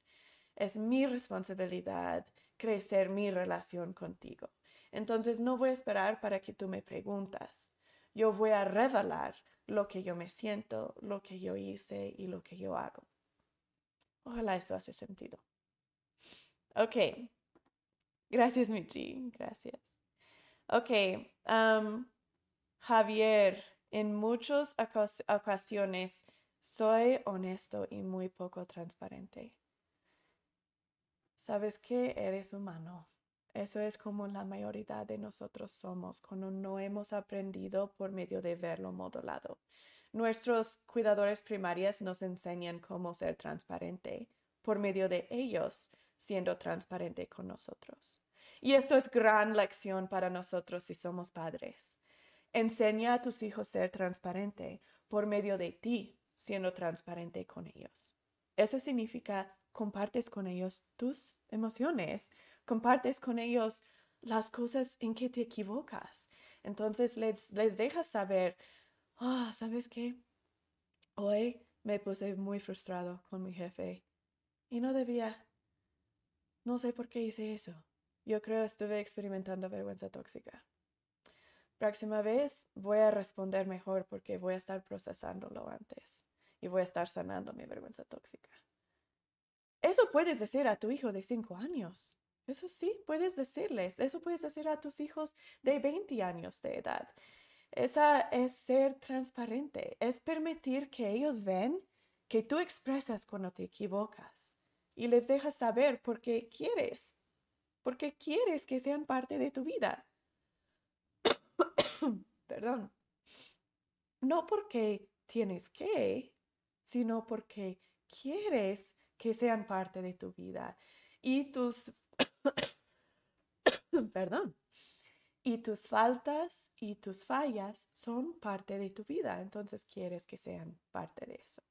Es mi responsabilidad crecer mi relación contigo. Entonces no voy a esperar para que tú me preguntas. Yo voy a revelar lo que yo me siento, lo que yo hice y lo que yo hago. Ojalá eso hace sentido. Ok. Gracias, Michi. Gracias. Ok. Javier, en muchas ocasiones soy honesto y muy poco transparente. Sabes que eres humano. Eso es como la mayoría de nosotros somos cuando no hemos aprendido por medio de verlo modulado. Nuestros cuidadores primarios nos enseñan cómo ser transparente por medio de ellos siendo transparente con nosotros. Y esto es gran lección para nosotros si somos padres. Enseña a tus hijos ser transparente por medio de ti siendo transparente con ellos. Eso significa compartes con ellos tus emociones, compartes con ellos las cosas en que te equivocas. Entonces les, les dejas saber, ah, ¿sabes qué? Hoy me puse muy frustrado con mi jefe y no debía. No sé por qué hice eso. Yo creo estuve experimentando vergüenza tóxica. Próxima vez voy a responder mejor porque voy a estar procesándolo antes y voy a estar sanando mi vergüenza tóxica. Eso puedes decir a tu hijo de 5 años. Eso sí, puedes decirles. Eso puedes decir a tus hijos de 20 años de edad. Esa es ser transparente, es permitir que ellos ven que tú expresas cuando te equivocas y les dejas saber por qué quieres, porque quieres que sean parte de tu vida. Perdón. No porque tienes que, sino porque quieres que sean parte de tu vida. Y tus, perdón, y tus faltas y tus fallas son parte de tu vida, entonces quieres que sean parte de eso.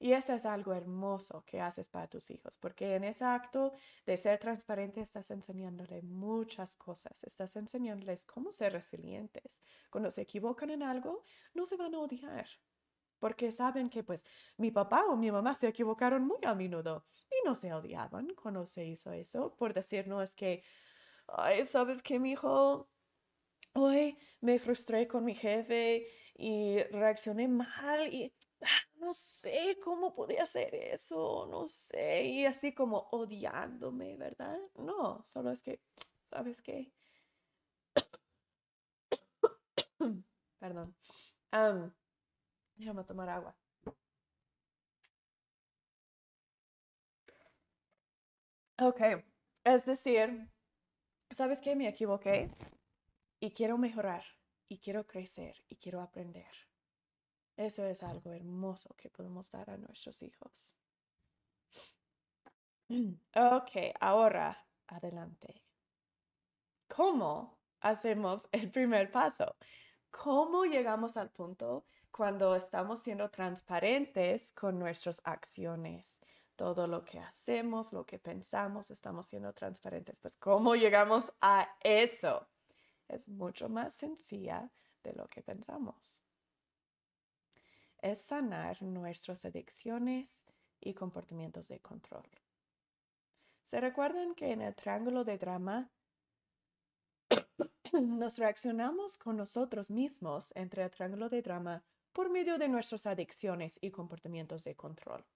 Y eso es algo hermoso que haces para tus hijos, porque en ese acto de ser transparente estás enseñándole muchas cosas, estás enseñándoles cómo ser resilientes. Cuando se equivocan en algo, no se van a odiar, porque saben que pues mi papá o mi mamá se equivocaron muy a menudo y no se odiaban cuando se hizo eso por decir no es que, ay, sabes que mi hijo, hoy me frustré con mi jefe y reaccioné mal y ah, no sé cómo podía hacer eso, no sé, y así como odiándome, ¿verdad? No, solo es que, ¿sabes qué? Perdón. Déjame tomar agua. Ok, es decir, ¿sabes qué? Me equivoqué y quiero mejorar y quiero crecer y quiero aprender. Eso es algo hermoso que podemos dar a nuestros hijos. Ok, ahora adelante. ¿Cómo hacemos el primer paso? ¿Cómo llegamos al punto cuando estamos siendo transparentes con nuestras acciones? Todo lo que hacemos, lo que pensamos, estamos siendo transparentes. Pues, ¿cómo llegamos a eso? Es mucho más sencilla de lo que pensamos. Es sanar nuestras adicciones y comportamientos de control. ¿Se recuerdan que en el triángulo de drama nos reaccionamos con nosotros mismos entre el triángulo de drama por medio de nuestras adicciones y comportamientos de control?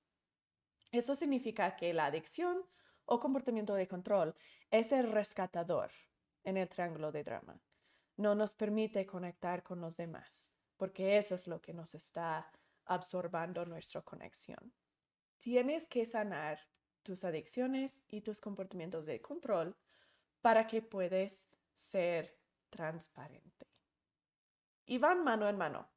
Eso significa que la adicción o comportamiento de control es el rescatador en el triángulo de drama. No nos permite conectar con los demás, porque eso es lo que nos está absorbando nuestra conexión. Tienes que sanar tus adicciones y tus comportamientos de control para que puedas ser transparente. Y van mano en mano.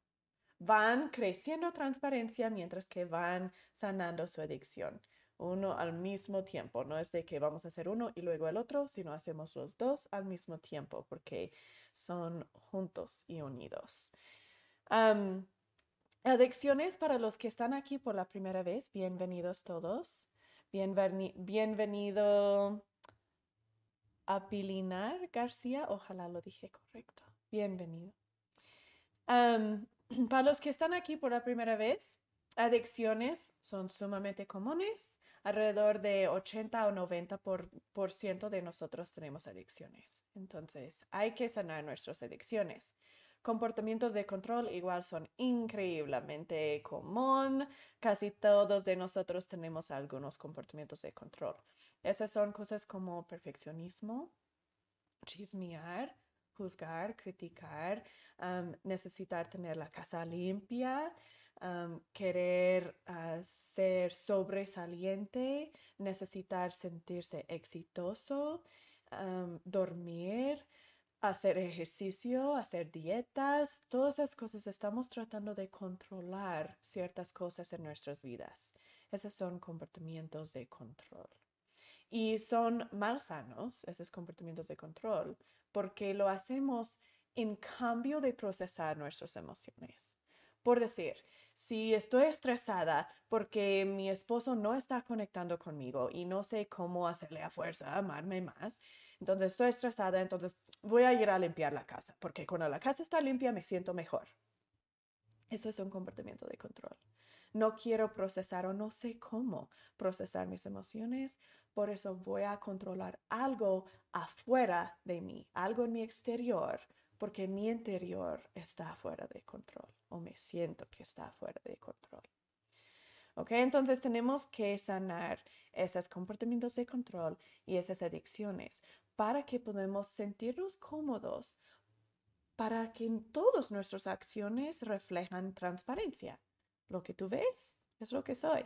Van creciendo transparencia mientras que van sanando su adicción. Uno al mismo tiempo. No es de que vamos a hacer uno y luego el otro, sino hacemos los dos al mismo tiempo porque son juntos y unidos. Adicciones para los que están aquí por la primera vez. Bienvenidos todos bienvenido a Pilinar García. Ojalá lo dije correcto. Bienvenido. para los que están aquí por la primera vez, adicciones son sumamente comunes. Alrededor de 80 o 90 por, por ciento de nosotros tenemos adicciones. Entonces, hay que sanar nuestras adicciones. Comportamientos de control igual son increíblemente común. Casi todos de nosotros tenemos algunos comportamientos de control. Esas son cosas como perfeccionismo, chismear, juzgar, criticar, necesitar tener la casa limpia, querer ah, ser sobresaliente, necesitar sentirse exitoso, dormir, hacer ejercicio, hacer dietas, todas esas cosas estamos tratando de controlar ciertas cosas en nuestras vidas. Esos son comportamientos de control. Y son malsanos esos comportamientos de control porque lo hacemos en cambio de procesar nuestras emociones. Por decir, si estoy estresada porque mi esposo no está conectando conmigo y no sé cómo hacerle a fuerza amarme más, entonces estoy estresada, entonces voy a ir a limpiar la casa, porque cuando la casa está limpia me siento mejor. Eso es un comportamiento de control. No quiero procesar o no sé cómo procesar mis emociones, por eso voy a controlar algo afuera de mí, algo en mi exterior, porque mi interior está fuera de control o me siento que está fuera de control. ¿Ok? Entonces tenemos que sanar esos comportamientos de control y esas adicciones para que podamos sentirnos cómodos, para que todas nuestras acciones reflejan transparencia. Lo que tú ves es lo que soy.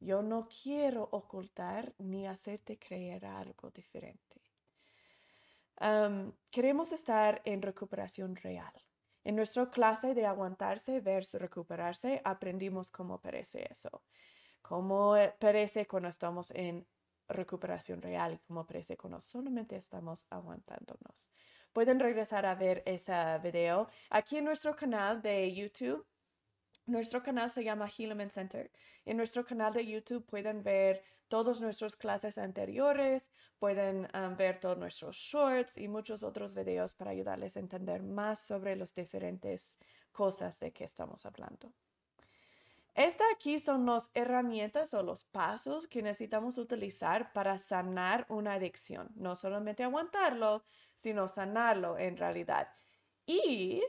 Yo no quiero ocultar ni hacerte creer algo diferente. queremos estar en recuperación real. En nuestra clase de aguantarse versus recuperarse, aprendimos cómo parece eso. Cómo eh, parece cuando estamos en recuperación real y como parece cuando solamente estamos aguantándonos. Pueden regresar a ver ese video aquí en nuestro canal de YouTube. Nuestro canal se llama Healman Center. En nuestro canal de YouTube pueden ver todas nuestras clases anteriores, pueden ver todos nuestros shorts y muchos otros videos para ayudarles a entender más sobre las diferentes cosas de que estamos hablando. Esta aquí son las herramientas o los pasos que necesitamos utilizar para sanar una adicción. No solamente aguantarlo, sino sanarlo en realidad. Y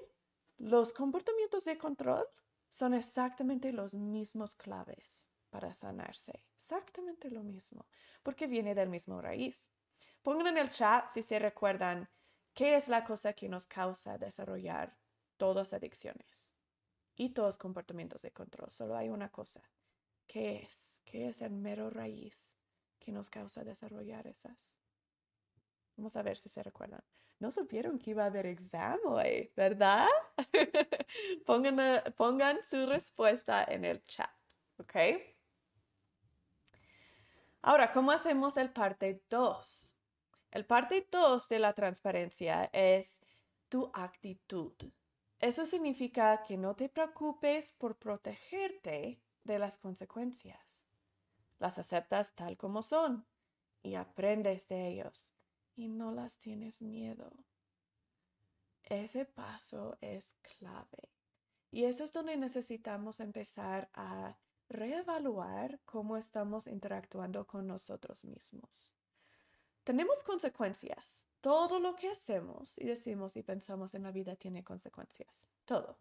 los comportamientos de control son exactamente los mismos claves para sanarse. Exactamente lo mismo, porque viene del mismo raíz. Pongan en el chat si se recuerdan qué es la cosa que nos causa desarrollar todas adicciones y todos comportamientos de control. Solo hay una cosa. ¿Qué es? ¿Qué es el mero raíz que nos causa desarrollar esas? Vamos a ver si se recuerdan. no supieron que iba a haber examen hoy, ¿verdad? pongan, pongan su respuesta en el chat, ¿ok? Ahora, ¿cómo hacemos el parte 2? El parte 2 de la transparencia es tu actitud. Eso significa que no te preocupes por protegerte de las consecuencias. Las aceptas tal como son y aprendes de ellos y no las tienes miedo. Ese paso es clave. Y eso es donde necesitamos empezar a reevaluar cómo estamos interactuando con nosotros mismos. Tenemos consecuencias. Todo lo que hacemos y decimos y pensamos en la vida tiene consecuencias. Todo.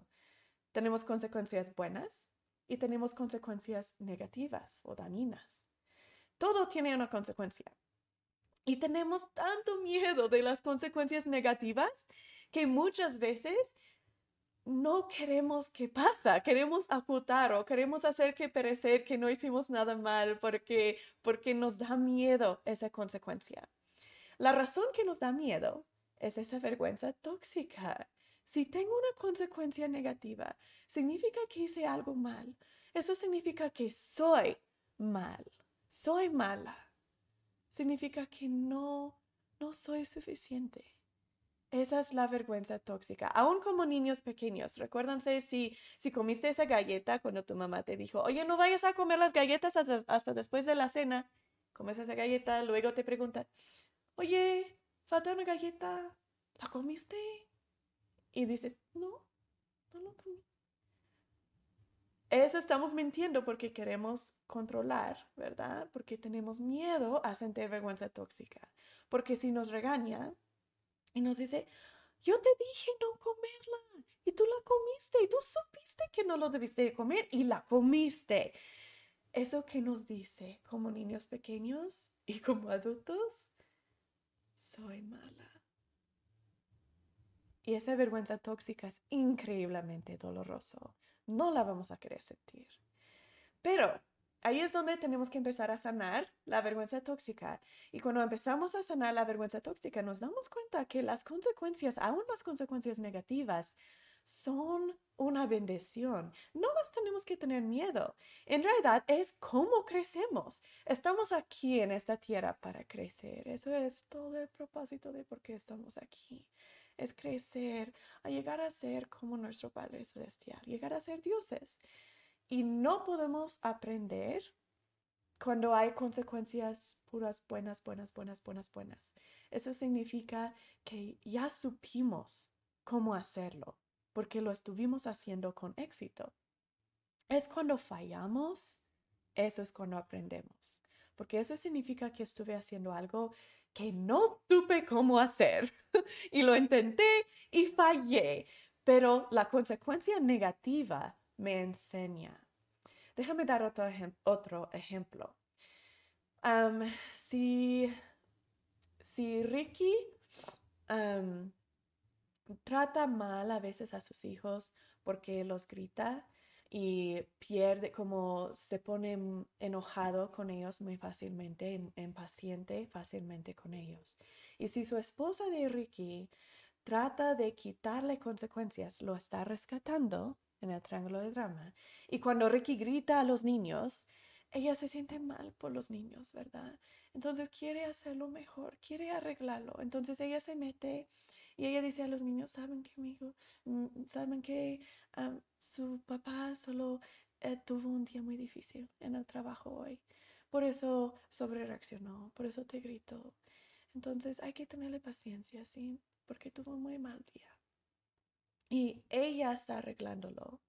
Tenemos consecuencias buenas y tenemos consecuencias negativas o dañinas. Todo tiene una consecuencia. Y tenemos tanto miedo de las consecuencias negativas que muchas veces no queremos que pasa, queremos ocultar o queremos hacer que perecer que no hicimos nada mal porque, porque nos da miedo esa consecuencia. La razón que nos da miedo es esa vergüenza tóxica. Si tengo una consecuencia negativa, significa que hice algo mal. Eso significa que soy mal, soy mala. Significa que no, no soy suficiente. Esa es la vergüenza tóxica. Aún como niños pequeños, recuérdense si, si comiste esa galleta cuando tu mamá te dijo, oye, no vayas a comer las galletas hasta, después de la cena. Comes esa galleta, luego te pregunta, oye, falta una galleta, ¿la comiste? Y dices, no, no lo comí. Eso estamos mintiendo porque queremos controlar, ¿verdad? Porque tenemos miedo a sentir vergüenza tóxica. Porque si nos regaña, y nos dice, yo te dije no comerla y tú la comiste y tú supiste que no lo debiste comer y la comiste. Eso que nos dice como niños pequeños y como adultos, soy mala. Y esa vergüenza tóxica es increíblemente doloroso. No la vamos a querer sentir. Pero ahí es donde tenemos que empezar a sanar la vergüenza tóxica. Y cuando empezamos a sanar la vergüenza tóxica, nos damos cuenta que las consecuencias, aún las consecuencias negativas, son una bendición. No las tenemos que tener miedo. En realidad es cómo crecemos. Estamos aquí en esta tierra para crecer. Eso es todo el propósito de por qué estamos aquí. Es crecer, a llegar a ser como nuestro Padre Celestial, llegar a ser dioses. Y no podemos aprender cuando hay consecuencias puras buenas, buenas, buenas, buenas, buenas. Eso significa que ya supimos cómo hacerlo, porque lo estuvimos haciendo con éxito. Es cuando fallamos, eso es cuando aprendemos, porque eso significa que estuve haciendo algo que no supe cómo hacer y lo intenté y fallé, pero la consecuencia negativa me enseña. Déjame dar otro, otro ejemplo. si, si Ricky trata mal a veces a sus hijos porque los grita y pierde, como se pone enojado con ellos muy fácilmente, impaciente fácilmente con ellos. Y si su esposa de Ricky trata de quitarle consecuencias, lo está rescatando en el triángulo de drama. Y cuando Ricky grita a los niños, ella se siente mal por los niños, ¿verdad? Entonces quiere hacerlo mejor, quiere arreglarlo. Entonces ella se mete y ella dice a los niños, ¿saben qué, amigo? Mm, ¿Saben que su papá solo eh, tuvo un día muy difícil en el trabajo hoy? Por eso sobre reaccionó, por eso te gritó. Entonces hay que tenerle paciencia, ¿sí? Porque tuvo un muy mal día. Y ella está arreglándolo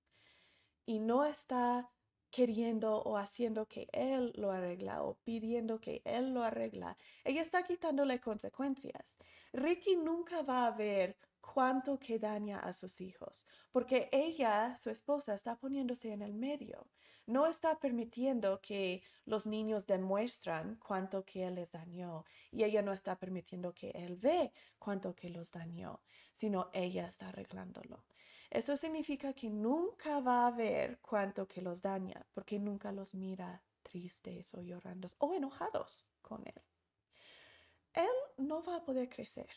y no está queriendo o haciendo que él lo arregla o pidiendo que él lo arregla. Ella está quitándole consecuencias. Ricky nunca va a ver cuánto que daña a sus hijos, porque ella, su esposa, está poniéndose en el medio. No está permitiendo que los niños demuestran cuánto que él les dañó y ella no está permitiendo que él ve cuánto que los dañó, sino ella está arreglándolo. Eso significa que nunca va a ver cuánto que los daña, porque nunca los mira tristes o llorando o enojados con él. Él no va a poder crecer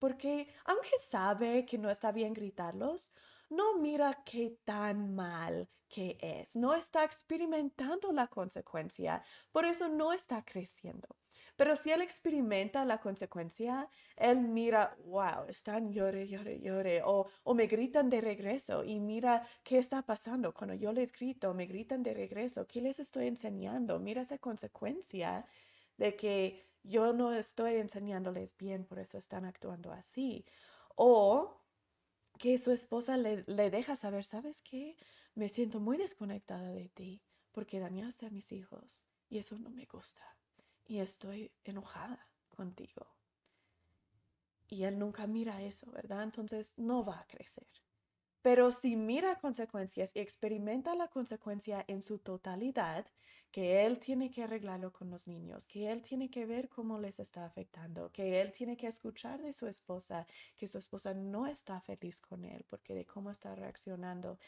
Porque aunque sabe que no está bien gritarlos, no mira qué tan mal que es, no está experimentando la consecuencia, por eso no está creciendo. Pero si él experimenta la consecuencia, él mira, wow, están llore, llore, llore, o, o me gritan de regreso y mira qué está pasando. Cuando yo les grito, me gritan de regreso, ¿qué les estoy enseñando? Mira esa consecuencia de que yo no estoy enseñándoles bien, por eso están actuando así. O que su esposa le, le deja saber, ¿sabes qué? Me siento muy desconectada de ti porque dañaste a mis hijos y eso no me gusta y estoy enojada contigo. Y él nunca mira eso, ¿verdad? Entonces no va a crecer. Pero si mira consecuencias y experimenta la consecuencia en su totalidad, que él tiene que arreglarlo con los niños, que él tiene que ver cómo les está afectando, que él tiene que escuchar de su esposa, que su esposa no está feliz con él porque de cómo está reaccionando.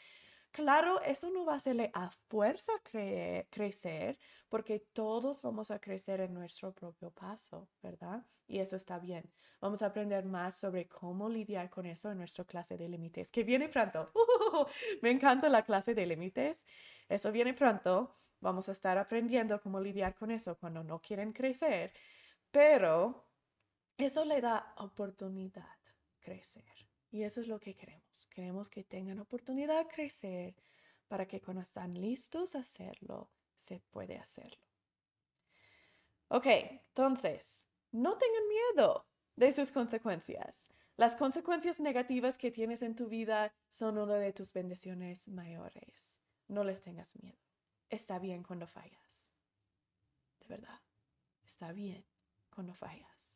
Claro, eso no va a hacerle a fuerza crecer, porque todos vamos a crecer en nuestro propio paso, ¿verdad? Y eso está bien. Vamos a aprender más sobre cómo lidiar con eso en nuestra clase de límites, que viene pronto. me encanta la clase de límites. Eso viene pronto. Vamos a estar aprendiendo cómo lidiar con eso cuando no quieren crecer, pero eso le da oportunidad crecer. Y eso es lo que queremos. Queremos que tengan oportunidad de crecer para que cuando están listos a hacerlo, se puede hacerlo. Ok, entonces, no tengan miedo de sus consecuencias. Las consecuencias negativas que tienes en tu vida son una de tus bendiciones mayores. No les tengas miedo. Está bien cuando fallas. De verdad, está bien cuando fallas.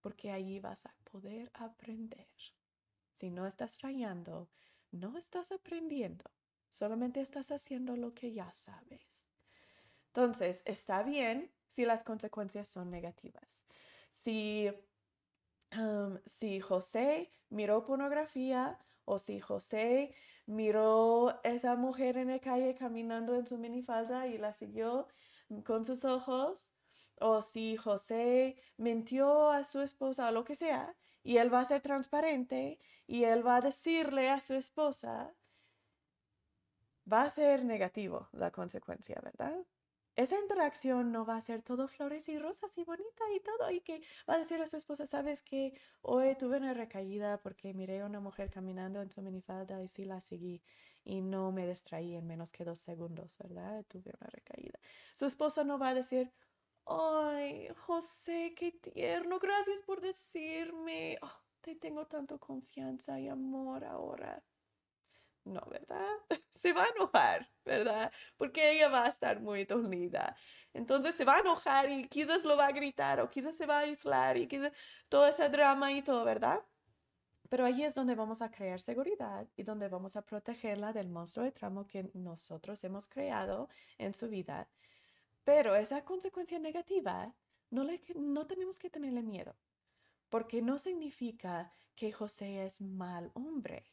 Porque ahí vas a poder aprender. Si no estás fallando, no estás aprendiendo, solamente estás haciendo lo que ya sabes. Entonces, está bien si las consecuencias son negativas. Si, si José miró pornografía o si José miró esa mujer en la calle caminando en su minifalda y la siguió con sus ojos, o si José mintió a su esposa o lo que sea, y él va a ser transparente y él va a decirle a su esposa, va a ser negativo la consecuencia, ¿verdad? Esa interacción no va a ser todo flores y rosas y bonita y todo, y que va a decir a su esposa, sabes que hoy tuve una recaída porque miré a una mujer caminando en su minifalda y sí la seguí y no me distraí en menos que dos segundos, ¿verdad? Tuve una recaída. Su esposa no va a decir, Ay, José, qué tierno. Gracias por decirme. Oh, te tengo tanto confianza y amor ahora. No, ¿verdad? Se va a enojar, ¿verdad? Porque ella va a estar muy dolida. Entonces se va a enojar y quizás lo va a gritar o quizás se va a aislar y quizás todo ese drama y todo, ¿verdad? Pero ahí es donde vamos a crear seguridad y donde vamos a protegerla del monstruo de tramo que nosotros hemos creado en su vida pero esa consecuencia negativa no, le, no tenemos que tenerle miedo, porque no significa que José es mal hombre,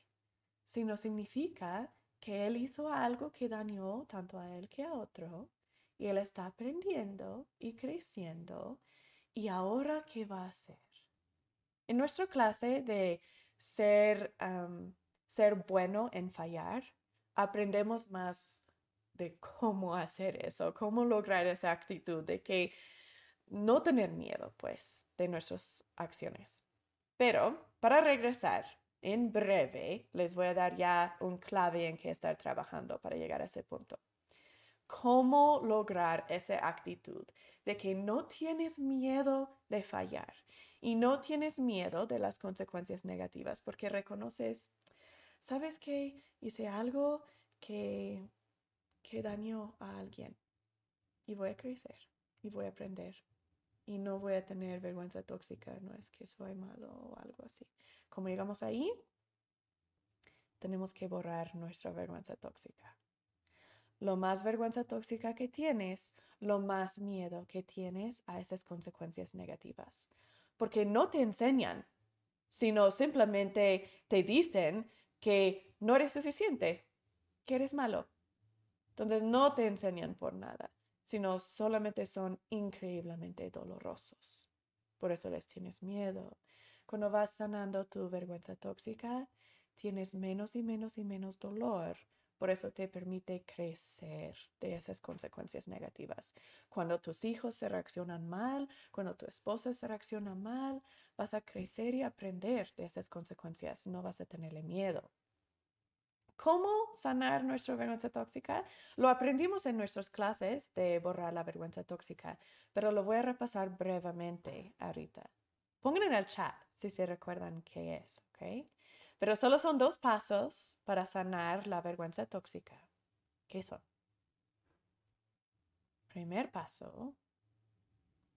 sino significa que él hizo algo que dañó tanto a él que a otro, y él está aprendiendo y creciendo, y ahora qué va a hacer. En nuestra clase de ser, ser bueno en fallar, aprendemos más de cómo hacer eso, cómo lograr esa actitud de que no tener miedo, pues, de nuestras acciones. Pero para regresar, en breve les voy a dar ya un clave en que estar trabajando para llegar a ese punto. ¿Cómo lograr esa actitud de que no tienes miedo de fallar y no tienes miedo de las consecuencias negativas porque reconoces, ¿sabes qué? Hice algo que que dañó a alguien. Y voy a crecer y voy a aprender. Y no voy a tener vergüenza tóxica, no es que soy malo o algo así. Como llegamos ahí, tenemos que borrar nuestra vergüenza tóxica. Lo más vergüenza tóxica que tienes, lo más miedo que tienes a esas consecuencias negativas. Porque no te enseñan, sino simplemente te dicen que no eres suficiente, que eres malo, entonces no te enseñan por nada, sino solamente son increíblemente dolorosos. Por eso les tienes miedo. Cuando vas sanando tu vergüenza tóxica, tienes menos y menos y menos dolor. Por eso te permite crecer de esas consecuencias negativas. Cuando tus hijos se reaccionan mal, cuando tu esposa se reacciona mal, vas a crecer y aprender de esas consecuencias. No vas a tenerle miedo. ¿Cómo sanar nuestra vergüenza tóxica? Lo aprendimos en nuestras clases de borrar la vergüenza tóxica, pero lo voy a repasar brevemente ahorita. Pongan en el chat si se recuerdan qué es, ¿ok? Pero solo son dos pasos para sanar la vergüenza tóxica. ¿Qué son? Primer paso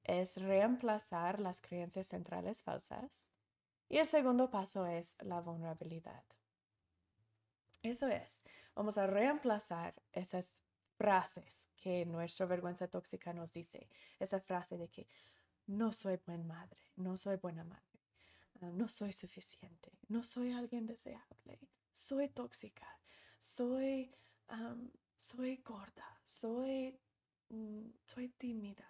es reemplazar las creencias centrales falsas. Y el segundo paso es la vulnerabilidad. Eso es, vamos a reemplazar esas frases que nuestra vergüenza tóxica nos dice. Esa frase de que no soy buena madre, no soy buena madre, ah, no soy suficiente, no soy alguien deseable, soy tóxica, soy, soy gorda, soy, mm, soy tímida,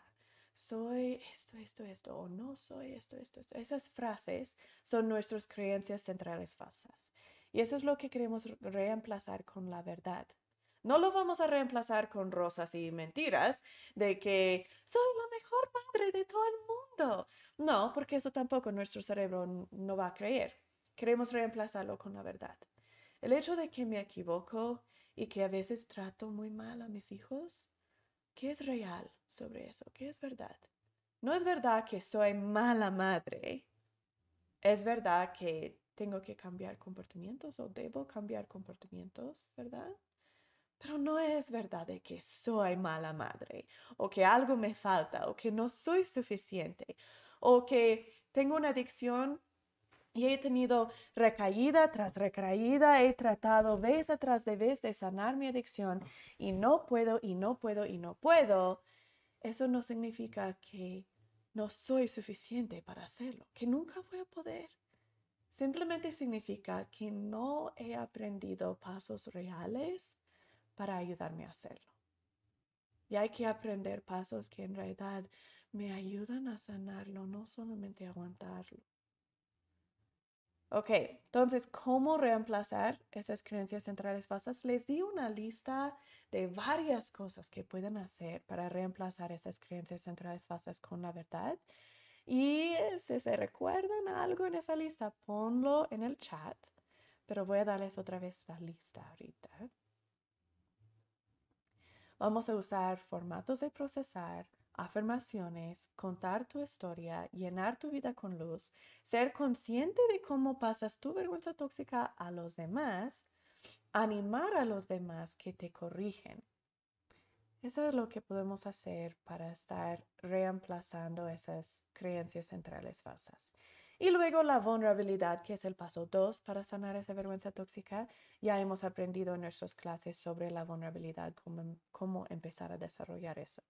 soy esto, esto, esto, o no soy esto, esto, esto. Esas frases son nuestras creencias centrales falsas. Y eso es lo que queremos reemplazar con la verdad. No lo vamos a reemplazar con rosas y mentiras de que soy la mejor madre de todo el mundo. No, porque eso tampoco nuestro cerebro no va a creer. Queremos reemplazarlo con la verdad. El hecho de que me equivoco y que a veces trato muy mal a mis hijos, ¿qué es real sobre eso? ¿Qué es verdad? No es verdad que soy mala madre. Es verdad que tengo que cambiar comportamientos o debo cambiar comportamientos, ¿verdad? Pero no es verdad de que soy mala madre o que algo me falta o que no soy suficiente o que tengo una adicción y he tenido recaída tras recaída, he tratado vez tras de vez de sanar mi adicción y no puedo y no puedo y no puedo. Eso no significa que no soy suficiente para hacerlo, que nunca voy a poder. Simplemente significa que no he aprendido pasos reales para ayudarme a hacerlo. Y hay que aprender pasos que en realidad me ayudan a sanarlo, no solamente aguantarlo. Ok, entonces, ¿cómo reemplazar esas creencias centrales falsas? Les di una lista de varias cosas que pueden hacer para reemplazar esas creencias centrales falsas con la verdad. Y si se recuerdan algo en esa lista, ponlo en el chat. Pero voy a darles otra vez la lista ahorita. Vamos a usar formatos de procesar, afirmaciones, contar tu historia, llenar tu vida con luz, ser consciente de cómo pasas tu vergüenza tóxica a los demás, animar a los demás que te corrigen, eso es lo que podemos hacer para estar reemplazando esas creencias centrales falsas. Y luego la vulnerabilidad, que es el paso dos para sanar esa vergüenza tóxica. Ya hemos aprendido en nuestras clases sobre la vulnerabilidad, cómo, cómo empezar a desarrollar eso.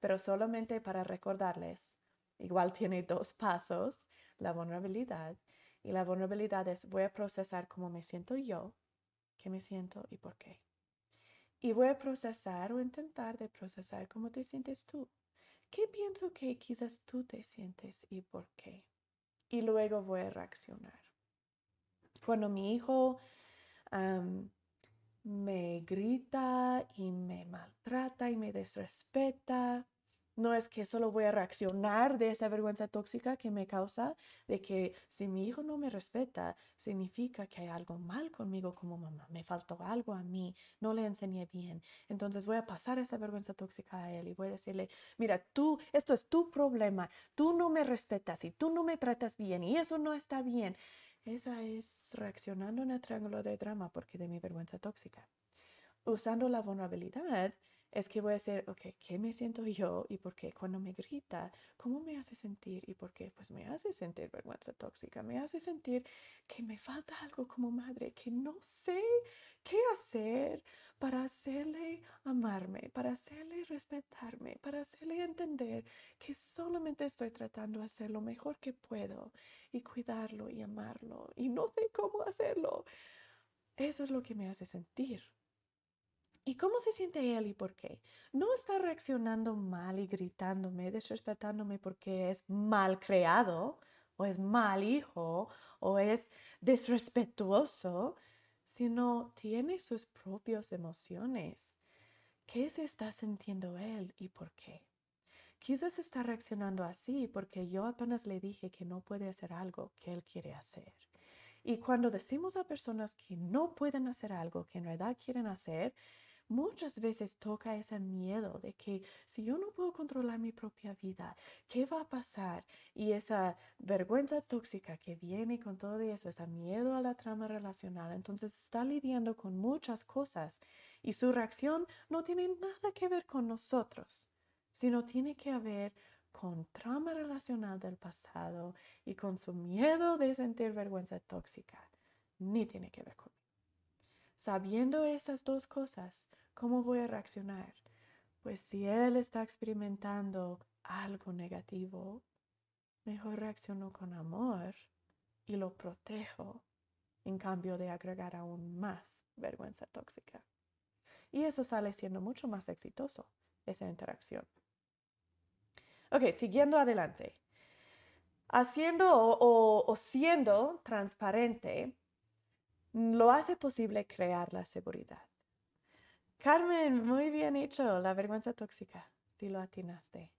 Pero solamente para recordarles, igual tiene dos pasos, la vulnerabilidad. Y la vulnerabilidad es voy a procesar cómo me siento yo, qué me siento y por qué. Y voy a procesar o intentar de procesar cómo te sientes tú. ¿Qué pienso que quizás tú te sientes y por qué? Y luego voy a reaccionar. Cuando mi hijo me grita y me maltrata y me desrespeta, no es que solo voy a reaccionar de esa vergüenza tóxica que me causa, de que si mi hijo no me respeta, significa que hay algo mal conmigo como mamá, me faltó algo a mí, no le enseñé bien. Entonces voy a pasar esa vergüenza tóxica a él y voy a decirle, mira, tú, esto es tu problema, tú no me respetas y tú no me tratas bien y eso no está bien. Esa es reaccionando en el triángulo de drama porque de mi vergüenza tóxica. Usando la vulnerabilidad, es que voy a decir, ok, ¿qué me siento yo y por qué? Cuando me grita, ¿cómo me hace sentir y por qué? Pues me hace sentir vergüenza tóxica, me hace sentir que me falta algo como madre, que no sé qué hacer para hacerle amarme, para hacerle respetarme, para hacerle entender que solamente estoy tratando de hacer lo mejor que puedo y cuidarlo y amarlo y no sé cómo hacerlo. Eso es lo que me hace sentir ¿Y cómo se siente él y por qué? No está reaccionando mal y gritándome, desrespetándome porque es mal creado, o es mal hijo o es desrespetuoso, sino tiene sus propias emociones. ¿Qué se está sintiendo él y por qué? Quizás está reaccionando así porque yo apenas le dije que no puede hacer algo que él quiere hacer. Y cuando decimos a personas que no pueden hacer algo que en realidad quieren hacer, muchas veces toca ese miedo de que si yo no puedo controlar mi propia vida, ¿qué va a pasar? Y esa vergüenza tóxica que viene con todo eso, ese miedo a la trama relacional, entonces está lidiando con muchas cosas y su reacción no tiene nada que ver con nosotros, sino tiene que ver con trauma relacional del pasado y con su miedo de sentir vergüenza tóxica. Ni tiene que ver conmigo. Sabiendo esas dos cosas, ¿cómo voy a reaccionar? Pues si él está experimentando algo negativo, mejor reacciono con amor y lo protejo en cambio de agregar aún más vergüenza tóxica. Y eso sale siendo mucho más exitoso, esa interacción. Ok, siguiendo adelante. Haciendo o, siendo transparente lo hace posible crear la seguridad. Carmen, muy bien hecho, la vergüenza tóxica. Si lo atinaste.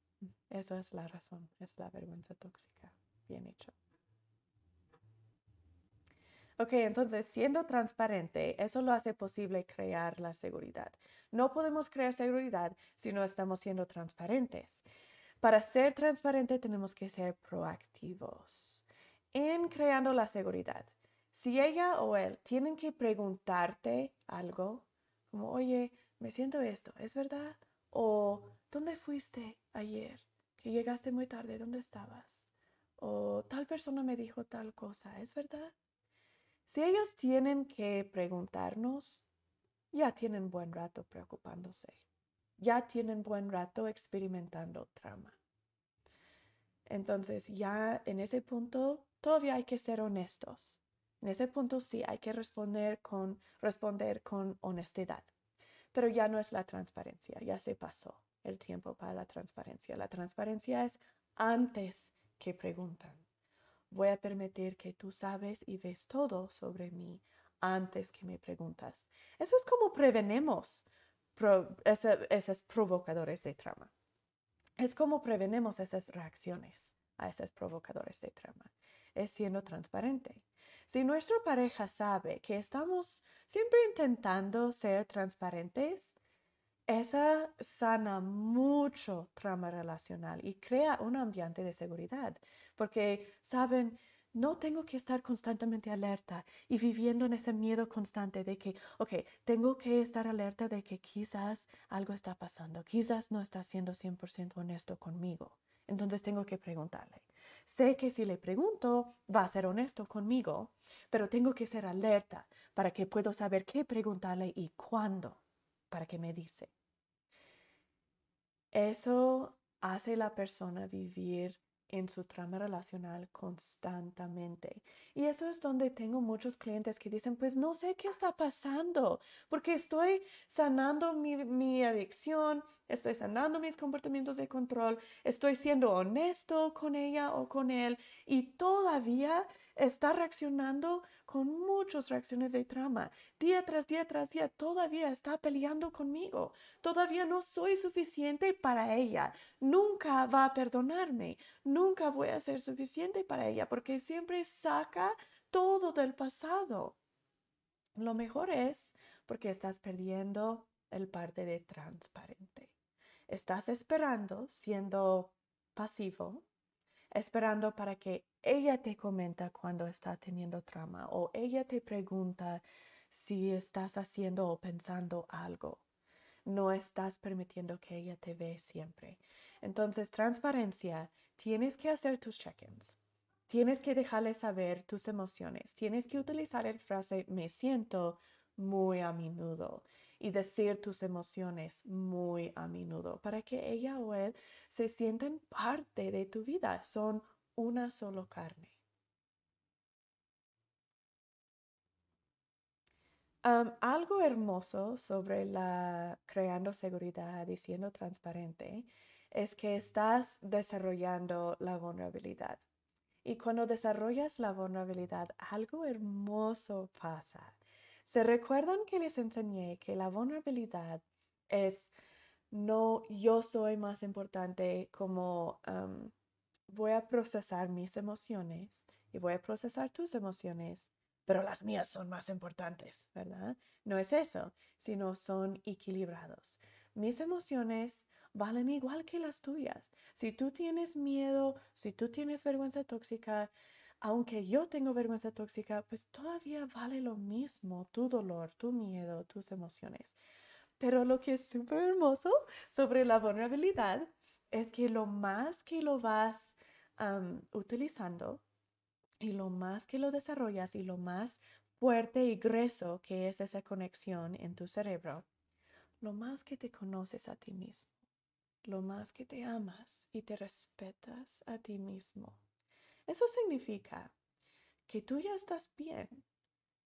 Esa es la razón, es la vergüenza tóxica. Bien hecho. Ok, entonces, siendo transparente, eso lo hace posible crear la seguridad. No podemos crear seguridad si no estamos siendo transparentes. Para ser transparente tenemos que ser proactivos en creando la seguridad. Si ella o él tienen que preguntarte algo, como, oye, me siento esto, ¿es verdad? O, ¿dónde fuiste ayer? Que llegaste muy tarde, ¿dónde estabas? O tal persona me dijo tal cosa, ¿es verdad? Si ellos tienen que preguntarnos, ya tienen buen rato preocupándose ya tienen buen rato experimentando trauma. Entonces, ya en ese punto, todavía hay que ser honestos. En ese punto sí hay que responder con, responder con honestidad. Pero ya no es la transparencia, ya se pasó el tiempo para la transparencia. La transparencia es antes que preguntan. Voy a permitir que tú sabes y ves todo sobre mí antes que me preguntas. Eso es como prevenemos esos provocadores de trama. Es como prevenemos esas reacciones a esos provocadores de trama. Es siendo transparente. Si nuestra pareja sabe que estamos siempre intentando ser transparentes, esa sana mucho trama relacional y crea un ambiente de seguridad, porque saben, no tengo que estar constantemente alerta y viviendo en ese miedo constante de que, ok, tengo que estar alerta de que quizás algo está pasando, quizás no está siendo 100% honesto conmigo. Entonces tengo que preguntarle. Sé que si le pregunto, va a ser honesto conmigo, pero tengo que ser alerta para que puedo saber qué preguntarle y cuándo, para que me dice. Eso hace la persona vivir en su trama relacional constantemente. Y eso es donde tengo muchos clientes que dicen, pues no sé qué está pasando, porque estoy sanando mi, mi, adicción, estoy sanando mis comportamientos de control, estoy siendo honesto con ella o con él y todavía está reaccionando con muchas reacciones de trama. Día tras día tras día todavía está peleando conmigo. Todavía no soy suficiente para ella. Nunca va a perdonarme. Nunca voy a ser suficiente para ella porque siempre saca todo del pasado. Lo mejor es porque estás perdiendo el parte de transparente. Estás esperando siendo pasivo esperando para que ella te comenta cuando está teniendo trama o ella te pregunta si estás haciendo o pensando algo. No estás permitiendo que ella te ve siempre. Entonces, transparencia, tienes que hacer tus check-ins. Tienes que dejarle saber tus emociones. Tienes que utilizar el frase me siento muy a menudo y decir tus emociones muy a menudo para que ella o él se sientan parte de tu vida, son una solo carne. algo hermoso sobre la creando seguridad y siendo transparente es que estás desarrollando la vulnerabilidad. Y cuando desarrollas la vulnerabilidad, algo hermoso pasa. ¿Se recuerdan que les enseñé que la vulnerabilidad es no yo soy más importante como voy a procesar mis emociones y voy a procesar tus emociones, pero las mías son más importantes, ¿verdad? No es eso, sino son equilibrados. Mis emociones valen igual que las tuyas. Si tú tienes miedo, si tú tienes vergüenza tóxica, aunque yo tengo vergüenza tóxica, pues todavía vale lo mismo tu dolor, tu miedo, tus emociones. Pero lo que es súper hermoso sobre la vulnerabilidad es que lo más que lo vas utilizando y lo más que lo desarrollas y lo más fuerte y grueso que es esa conexión en tu cerebro, lo más que te conoces a ti mismo, lo más que te amas y te respetas a ti mismo. Eso significa que tú ya estás bien.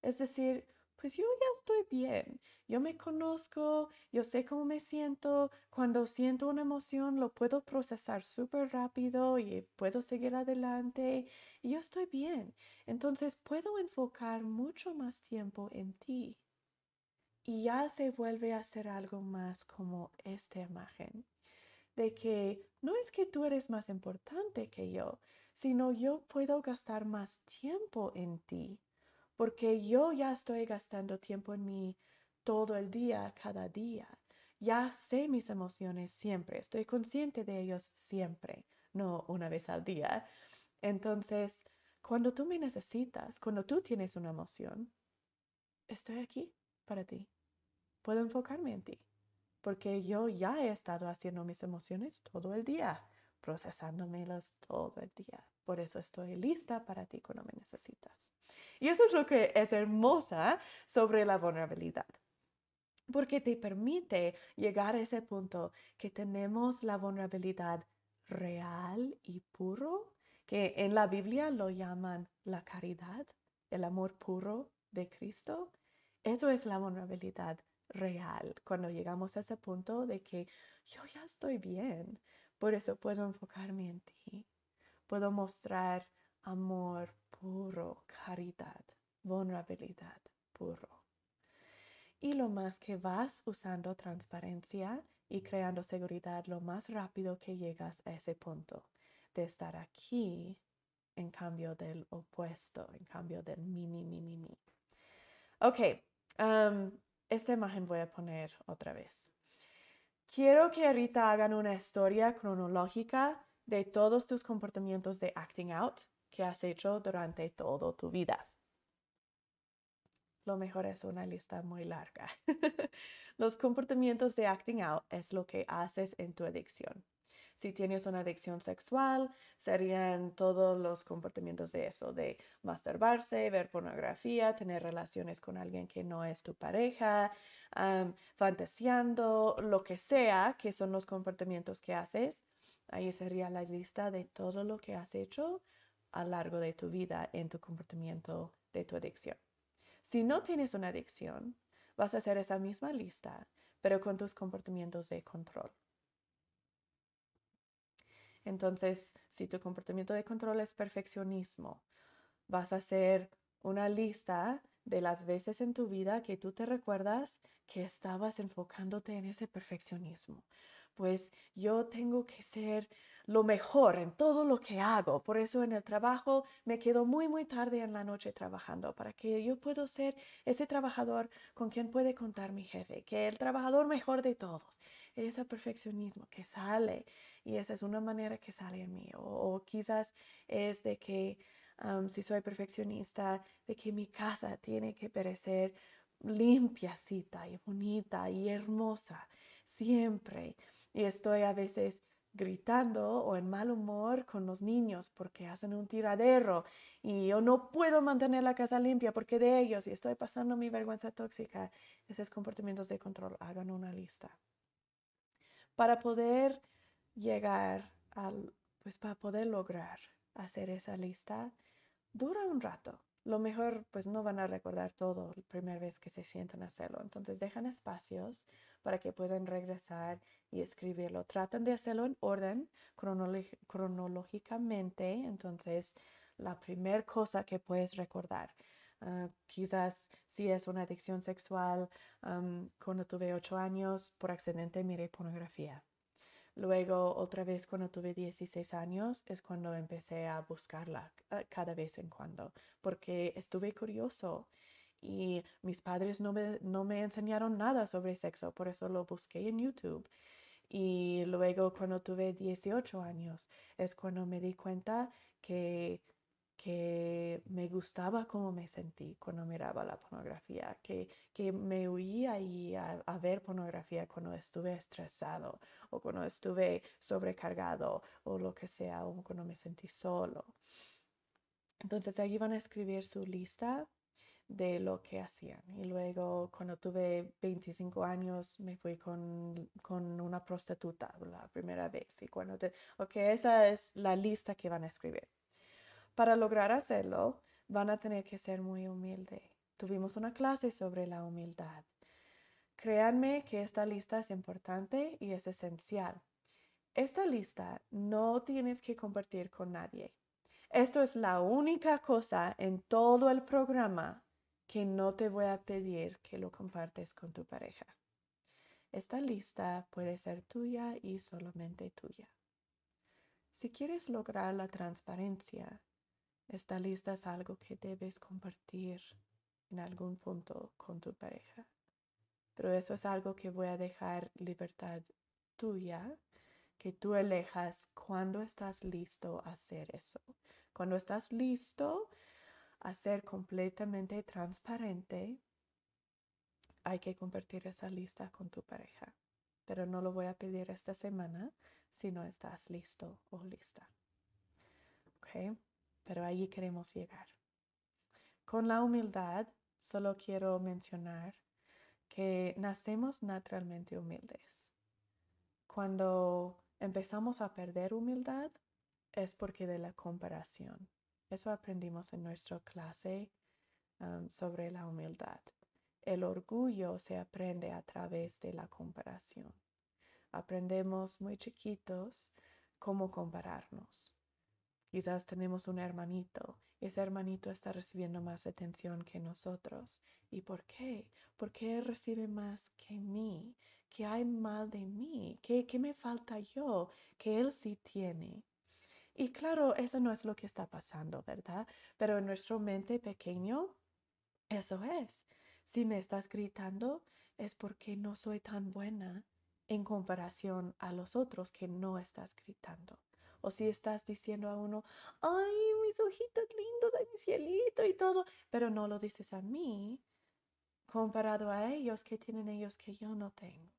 Es decir, pues yo ya estoy bien. Yo me conozco, yo sé cómo me siento. Cuando siento una emoción, lo puedo procesar súper rápido y puedo seguir adelante. Y yo estoy bien. Entonces puedo enfocar mucho más tiempo en ti. Y ya se vuelve a ser algo más como esta imagen. De que no es que tú eres más importante que yo, sino yo puedo gastar más tiempo en ti porque yo ya estoy gastando tiempo en mí todo el día, cada día. Ya sé mis emociones siempre, estoy consciente de ellos siempre, no una vez al día. Entonces, cuando tú me necesitas, cuando tú tienes una emoción, estoy aquí para ti. Puedo enfocarme en ti, porque yo ya he estado haciendo mis emociones todo el día, procesándomelas todo el día. Por eso estoy lista para ti cuando me necesitas. Y eso es lo que es hermosa sobre la vulnerabilidad. Porque te permite llegar a ese punto que tenemos la vulnerabilidad real y puro, que en la Biblia lo llaman la caridad, el amor puro de Cristo. Eso es la vulnerabilidad real, cuando llegamos a ese punto de que yo ya estoy bien, por eso puedo enfocarme en ti, puedo mostrar amor puro, caridad, vulnerabilidad puro. Y lo más que vas usando transparencia y creando seguridad, lo más rápido que llegas a ese punto de estar aquí en cambio del opuesto, en cambio del mi, mi, mi, mi, mi. Ok, esta imagen voy a poner otra vez. Quiero que ahorita hagan una historia cronológica de todos tus comportamientos de acting out que has hecho durante toda tu vida. Lo mejor es una lista muy larga. Los comportamientos de acting out es lo que haces en tu adicción. Si tienes una adicción sexual, serían todos los comportamientos de eso, de masturbarse, ver pornografía, tener relaciones con alguien que no es tu pareja, fantaseando, lo que sea, que son los comportamientos que haces. Ahí sería la lista de todo lo que has hecho a lo largo de tu vida en tu comportamiento de tu adicción. Si no tienes una adicción, vas a hacer esa misma lista, pero con tus comportamientos de control. Entonces, si tu comportamiento de control es perfeccionismo, vas a hacer una lista de las veces en tu vida que tú te recuerdas que estabas enfocándote en ese perfeccionismo pues yo tengo que ser lo mejor en todo lo que hago. Por eso en el trabajo me quedo muy, muy tarde en la noche trabajando para que yo pueda ser ese trabajador con quien puede contar mi jefe, que el trabajador mejor de todos. Ese perfeccionismo que sale y esa es una manera que sale en mí. O, quizás es de que si soy perfeccionista, de que mi casa tiene que parecer limpiacita y bonita y hermosa siempre. Y estoy a veces gritando o en mal humor con los niños porque hacen un tiradero y yo no puedo mantener la casa limpia porque de ellos y estoy pasando mi vergüenza tóxica. Esos comportamientos de control, hagan una lista. Para poder llegar al, pues para poder lograr hacer esa lista, dura un rato lo mejor pues no van a recordar todo la primera vez que se sientan a hacerlo. Entonces dejan espacios para que puedan regresar y escribirlo. Tratan de hacerlo en orden cronológicamente. Entonces la primera cosa que puedes recordar. Ah, quizás si es una adicción sexual, cuando tuve ocho años, por accidente miré pornografía. Luego, otra vez cuando tuve 16 años, es cuando empecé a buscarla ah, cada vez en cuando, porque estuve curioso y mis padres no me, no me enseñaron nada sobre sexo, por eso lo busqué en YouTube. Y luego cuando tuve 18 años es cuando me di cuenta que, que me gustaba cómo me sentí cuando miraba la pornografía, que, que me huía a, a, ver pornografía cuando estuve estresado o cuando estuve sobrecargado o lo que sea, o cuando me sentí solo. Entonces ahí van a escribir su lista de lo que hacían. Y luego cuando tuve 25 años me fui con, con, una prostituta la primera vez. Y cuando te... Ok, esa es la lista que van a escribir. Para lograr hacerlo, van a tener que ser muy humilde. Tuvimos una clase sobre la humildad. Créanme que esta lista es importante y es esencial. Esta lista no tienes que compartir con nadie. Esto es la única cosa en todo el programa que no te voy a pedir que lo compartes con tu pareja. Esta lista puede ser tuya y solamente tuya. Si quieres lograr la transparencia, esta lista es algo que debes compartir en algún punto con tu pareja. Pero eso es algo que voy a dejar libertad tuya, que tú elijas cuando estás listo a hacer eso. Cuando estás listo a ser completamente transparente, hay que compartir esa lista con tu pareja. Pero no lo voy a pedir esta semana si no estás listo o lista. ¿Ok? Pero allí queremos llegar. Con la humildad, solo quiero mencionar que nacemos naturalmente humildes. Cuando empezamos a perder humildad es porque de la comparación. Eso aprendimos en nuestra clase sobre la humildad. El orgullo se aprende a través de la comparación. Aprendemos muy chiquitos cómo compararnos. Quizás tenemos un hermanito y ese hermanito está recibiendo más atención que nosotros. ¿Y por qué? ¿Por qué recibe más que mí? ¿Qué hay mal de mí? ¿Qué, me falta yo que él sí tiene? Y claro, eso no es lo que está pasando, ¿verdad? Pero en nuestro mente pequeño, eso es. Si me estás gritando, es porque no soy tan buena en comparación a los otros que no estás gritando. O si estás diciendo a uno, ay, mis ojitos lindos, ay, mi cielito y todo, pero no lo dices a mí, comparado a ellos, que tienen ellos que yo no tengo.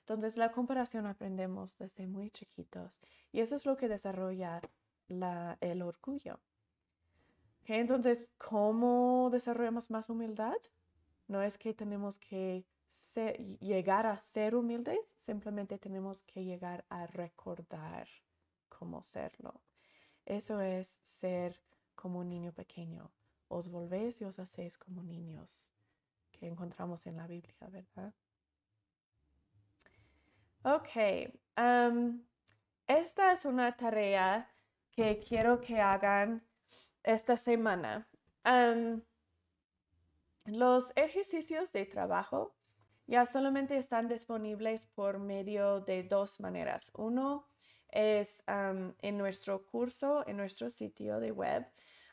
Entonces, la comparación aprendemos desde muy chiquitos y eso es lo que desarrolla el orgullo. Entonces, ¿cómo desarrollamos más humildad? No es que tenemos que llegar a ser humildes, simplemente tenemos que llegar a recordar cómo serlo. Eso es ser como un niño pequeño. Os volvéis y os hacéis como niños que encontramos en la Biblia, ¿verdad? Ok, esta es una tarea que quiero que hagan esta semana. los ejercicios de trabajo ya solamente están disponibles por medio de dos maneras. Uno es en nuestro curso, en nuestro sitio de web.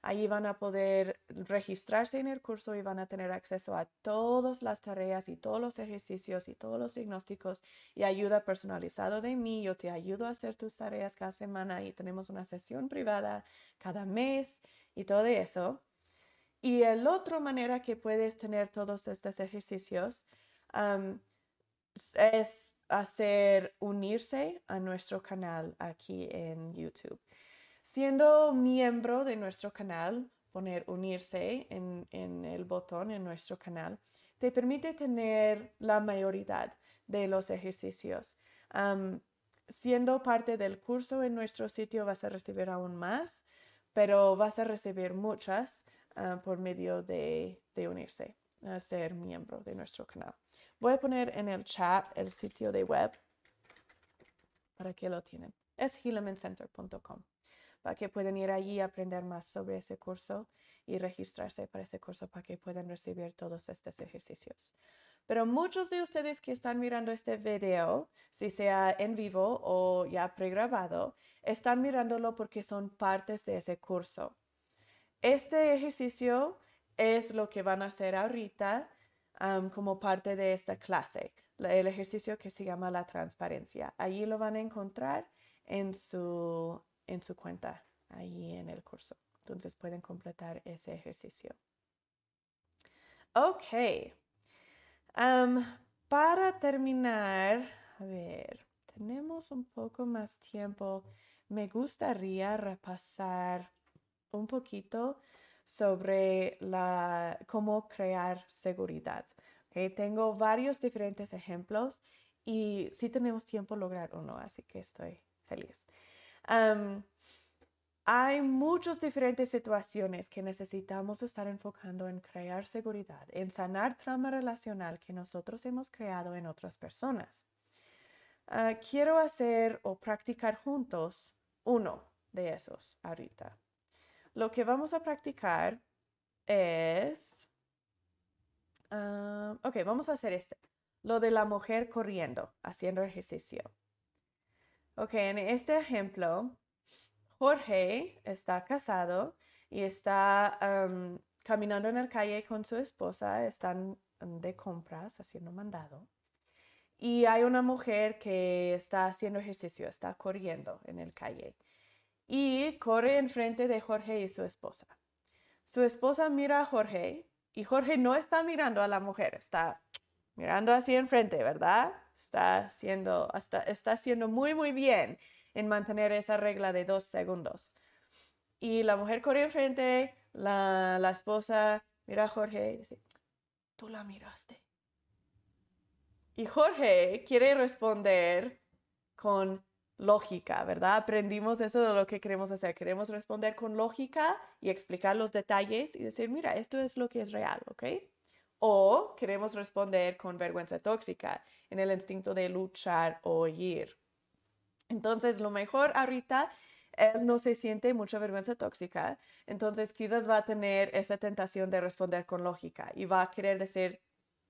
Allí van a poder registrarse en el curso y van a tener acceso a todas las tareas y todos los ejercicios y todos los diagnósticos y ayuda personalizado de mí. Yo te ayudo a hacer tus tareas cada semana y tenemos una sesión privada cada mes y todo eso. Y la otra manera que puedes tener todos estos ejercicios es hacer unirse a nuestro canal aquí en YouTube. Siendo miembro de nuestro canal, poner unirse en, el botón en nuestro canal, te permite tener la mayoría de los ejercicios. siendo parte del curso en nuestro sitio vas a recibir aún más, pero vas a recibir muchas ah, por medio de, de unirse, a ser miembro de nuestro canal. Voy a poner en el chat el sitio de web para que lo tienen. Es healamencenter.com para que puedan ir allí a aprender más sobre ese curso y registrarse para ese curso para que puedan recibir todos estos ejercicios. Pero muchos de ustedes que están mirando este video, si sea en vivo o ya pregrabado, están mirándolo porque son partes de ese curso. Este ejercicio es lo que van a hacer ahorita como parte de esta clase, el ejercicio que se llama la transparencia. Allí lo van a encontrar en su, en su cuenta, ahí en el curso. Entonces pueden completar ese ejercicio. Ok. para terminar, a ver, tenemos un poco más tiempo. Me gustaría repasar un poquito sobre la, cómo crear seguridad. Tengo varios diferentes ejemplos y si tenemos tiempo lograr uno, así que estoy feliz. hay muchas diferentes situaciones que necesitamos estar enfocando en crear seguridad, en sanar trauma relacional que nosotros hemos creado en otras personas. Ah, quiero hacer o practicar juntos uno de esos ahorita. Lo que vamos a practicar es... Ah, ok, vamos a hacer este. Lo de la mujer corriendo, haciendo ejercicio. Ok, en este ejemplo, Jorge está casado y está caminando en la calle con su esposa, están de compras, haciendo mandado. Y hay una mujer que está haciendo ejercicio, está corriendo en el calle y corre enfrente de Jorge y su esposa. Su esposa mira a Jorge y Jorge no está mirando a la mujer, está mirando así enfrente, ¿verdad? Está haciendo, está haciendo muy, muy bien en mantener esa regla de dos segundos. Y la mujer corre enfrente, la, la esposa mira a Jorge y dice, tú la miraste. Y Jorge quiere responder con lógica, ¿verdad? Aprendimos eso de lo que queremos hacer. Queremos responder con lógica y explicar los detalles y decir, mira, esto es lo que es real, ¿ok? O queremos responder con vergüenza tóxica, en el instinto de luchar o huir. Entonces, lo mejor ahorita, él no se siente mucha vergüenza tóxica, entonces quizás va a tener esa tentación de responder con lógica y va a querer decir,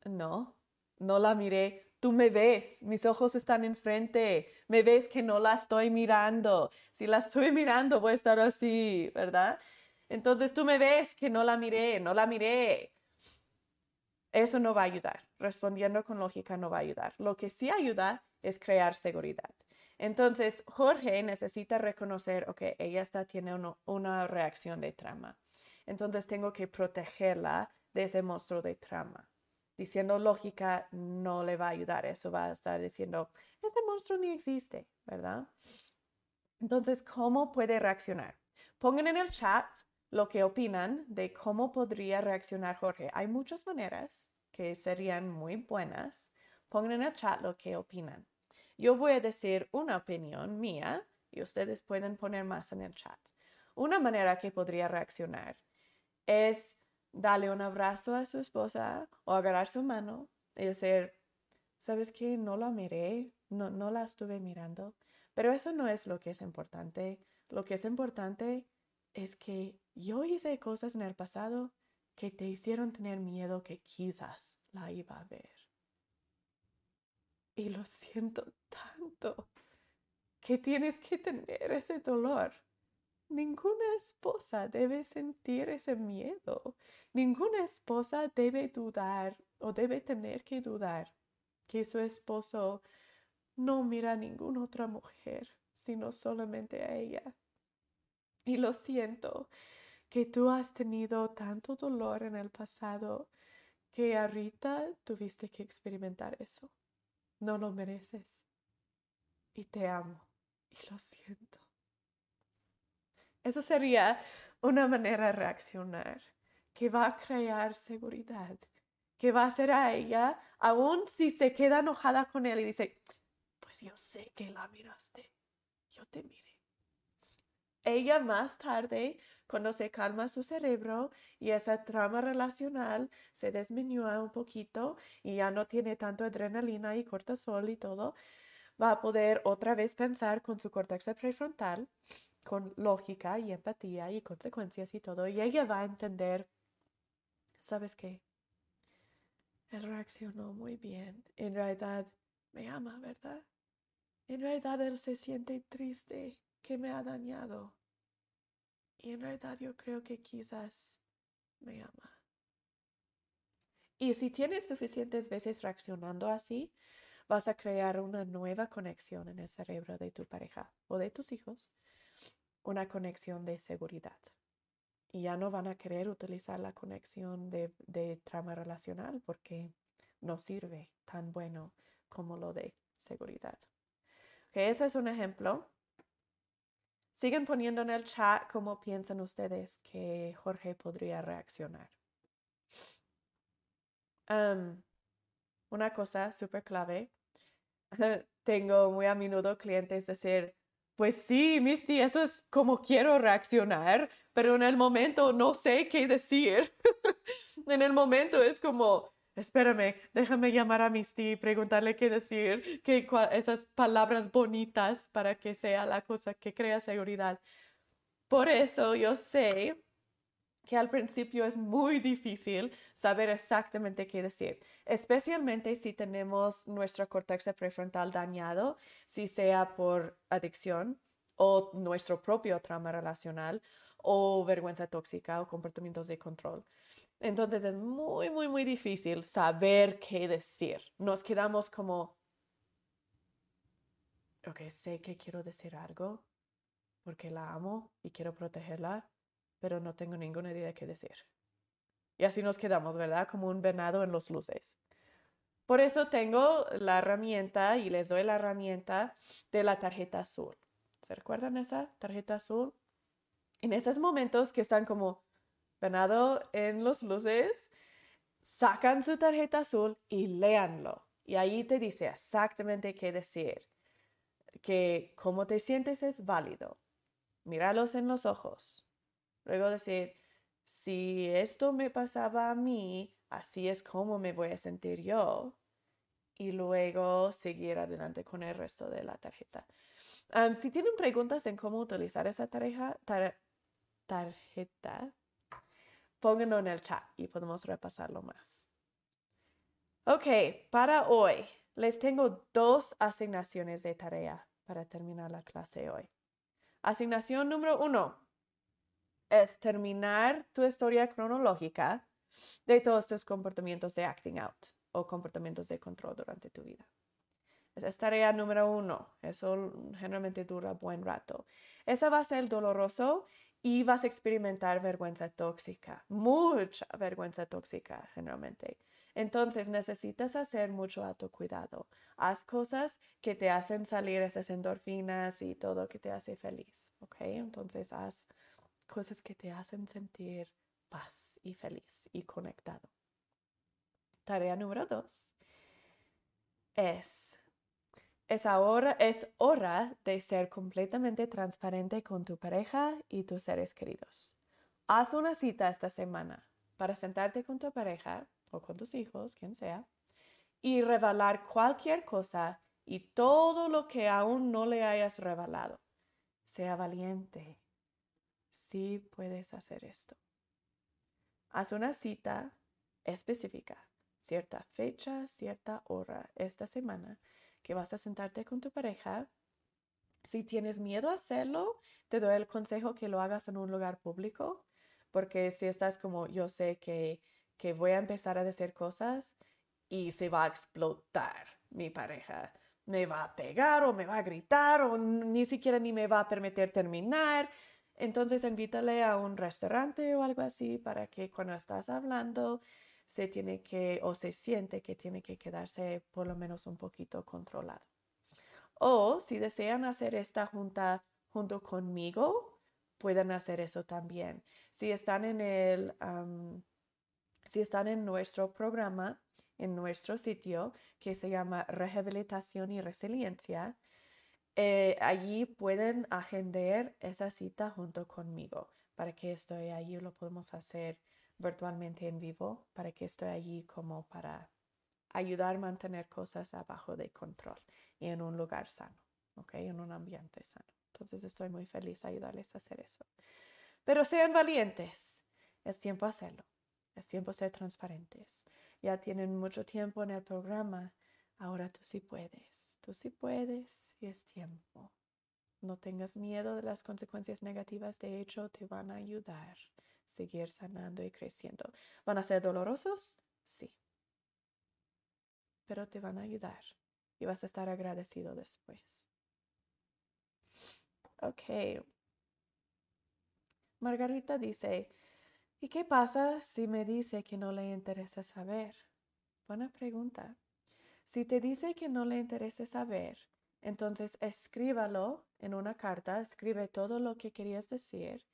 no, no la miré Tú me ves, mis ojos están enfrente, me ves que no la estoy mirando. Si la estoy mirando, voy a estar así, ¿verdad? Entonces tú me ves que no la miré, no la miré. Eso no va a ayudar. Respondiendo con lógica no va a ayudar. Lo que sí ayuda es crear seguridad. Entonces, Jorge necesita reconocer, ok, ella está teniendo una reacción de trama. Entonces, tengo que protegerla de ese monstruo de trama diciendo lógica no le va a ayudar. Eso va a estar diciendo, este monstruo ni existe, ¿verdad? Entonces, ¿cómo puede reaccionar? Pongan en el chat lo que opinan de cómo podría reaccionar Jorge. Hay muchas maneras que serían muy buenas. Pongan en el chat lo que opinan. Yo voy a decir una opinión mía y ustedes pueden poner más en el chat. Una manera que podría reaccionar es darle un abrazo a su esposa o agarrar su mano y decir, ¿sabes qué? No la miré, no, no la estuve mirando. Pero eso no es lo que es importante. Lo que es importante es que yo hice cosas en el pasado que te hicieron tener miedo que quizás la iba a ver. Y lo siento tanto que tienes que tener ese dolor. Ninguna esposa debe sentir ese miedo. Ninguna esposa debe dudar o debe tener que dudar que su esposo no mira a ninguna otra mujer, sino solamente a ella. Y lo siento que tú has tenido tanto dolor en el pasado que ahorita tuviste que experimentar eso. No lo mereces. Y te amo. Y lo siento. Eso sería una manera de reaccionar que va a crear seguridad, que va a hacer a ella, aun si se queda enojada con él y dice, pues yo sé que la miraste, yo te miré. Ella más tarde, cuando se calma su cerebro y esa trama relacional se disminuye un poquito y ya no tiene tanto adrenalina y cortisol y todo, va a poder otra vez pensar con su córtex prefrontal con lógica y empatía y consecuencias y todo, y ella va a entender, ¿sabes qué? Él reaccionó muy bien. En realidad me ama, ¿verdad? En realidad él se siente triste que me ha dañado. Y en realidad yo creo que quizás me ama. Y si tienes suficientes veces reaccionando así, vas a crear una nueva conexión en el cerebro de tu pareja o de tus hijos, una conexión de seguridad. Y ya no van a querer utilizar la conexión de, trama relacional porque no sirve tan bueno como lo de seguridad. Okay, ese es un ejemplo. Siguen poniendo en el chat cómo piensan ustedes que Jorge podría reaccionar. una cosa súper clave. Tengo muy a menudo clientes decir, pues sí, Misty, eso es como quiero reaccionar, pero en el momento no sé qué decir. en el momento es como, espérame, déjame llamar a Misty y preguntarle qué decir, que esas palabras bonitas para que sea la cosa que crea seguridad. Por eso yo sé que al principio es muy difícil saber exactamente qué decir, especialmente si tenemos nuestro córtex prefrontal dañado, si sea por adicción o nuestro propio trauma relacional o vergüenza tóxica o comportamientos de control. Entonces es muy, muy, muy difícil saber qué decir. Nos quedamos como, ok, sé que quiero decir algo porque la amo y quiero protegerla, pero no tengo ninguna idea de qué decir. Y así nos quedamos, ¿verdad? Como un venado en los luces. Por eso tengo la herramienta y les doy la herramienta de la tarjeta azul. ¿Se recuerdan esa tarjeta azul? En esos momentos que están como venado en los luces, sacan su tarjeta azul y léanlo. Y ahí te dice exactamente qué decir. Que cómo te sientes es válido. Míralos en los ojos. Luego decir, si esto me pasaba a mí, así es como me voy a sentir yo. Y luego seguir adelante con el resto de la tarjeta. si tienen preguntas en cómo utilizar esa tarjeta, tarjeta, pónganlo en el chat y podemos repasarlo más. Ok, para hoy les tengo dos asignaciones de tarea para terminar la clase hoy. Asignación número uno es terminar tu historia cronológica de todos tus comportamientos de acting out o comportamientos de control durante tu vida. Esa es tarea número uno. Eso generalmente dura buen rato. Esa va a ser doloroso y vas a experimentar vergüenza tóxica, mucha vergüenza tóxica generalmente. Entonces necesitas hacer mucho autocuidado. Haz cosas que te hacen salir esas endorfinas y todo que te hace feliz, ¿ok? Entonces haz cosas que te hacen sentir paz y feliz y conectado. Tarea número dos es, es, ahora, es hora de ser completamente transparente con tu pareja y tus seres queridos. Haz una cita esta semana para sentarte con tu pareja o con tus hijos, quien sea, y revelar cualquier cosa y todo lo que aún no le hayas revelado. Sea valiente, sí puedes hacer esto. Haz una cita específica, cierta fecha, cierta hora esta semana que vas a sentarte con tu pareja. Si tienes miedo a hacerlo, te doy el consejo que lo hagas en un lugar público, porque si estás como yo sé que, que voy a empezar a decir cosas y se va a explotar mi pareja, me va a pegar o me va a gritar o ni siquiera ni me va a permitir terminar entonces invítale a un restaurante o algo así para que cuando estás hablando se tiene que o se siente que tiene que quedarse por lo menos un poquito controlado. O si desean hacer esta junta junto conmigo, pueden hacer eso también. Si están en el, si están en nuestro programa, en nuestro sitio que se llama Rehabilitación y Resiliencia, eh, allí pueden agendar esa cita junto conmigo para que estoy allí, lo podemos hacer virtualmente en vivo, para que estoy allí como para ayudar a mantener cosas abajo de control y en un lugar sano, ¿ok? En un ambiente sano. Entonces estoy muy feliz de ayudarles a hacer eso. Pero sean valientes. Es tiempo hacerlo. Es tiempo ser transparentes. Ya tienen mucho tiempo en el programa. Ahora tú sí puedes. Tú puedes y es tiempo. No tengas miedo de las consecuencias negativas. De hecho, te van a ayudar a seguir sanando y creciendo. ¿Van a ser dolorosos? Sí. Pero te van a ayudar y vas a estar agradecido después. Ok. Margarita dice, ¿y qué pasa si me dice que no le interesa saber? Buena pregunta. Si te dice que no le interesa saber, entonces escríbalo en una carta, escribe todo lo que querías decir.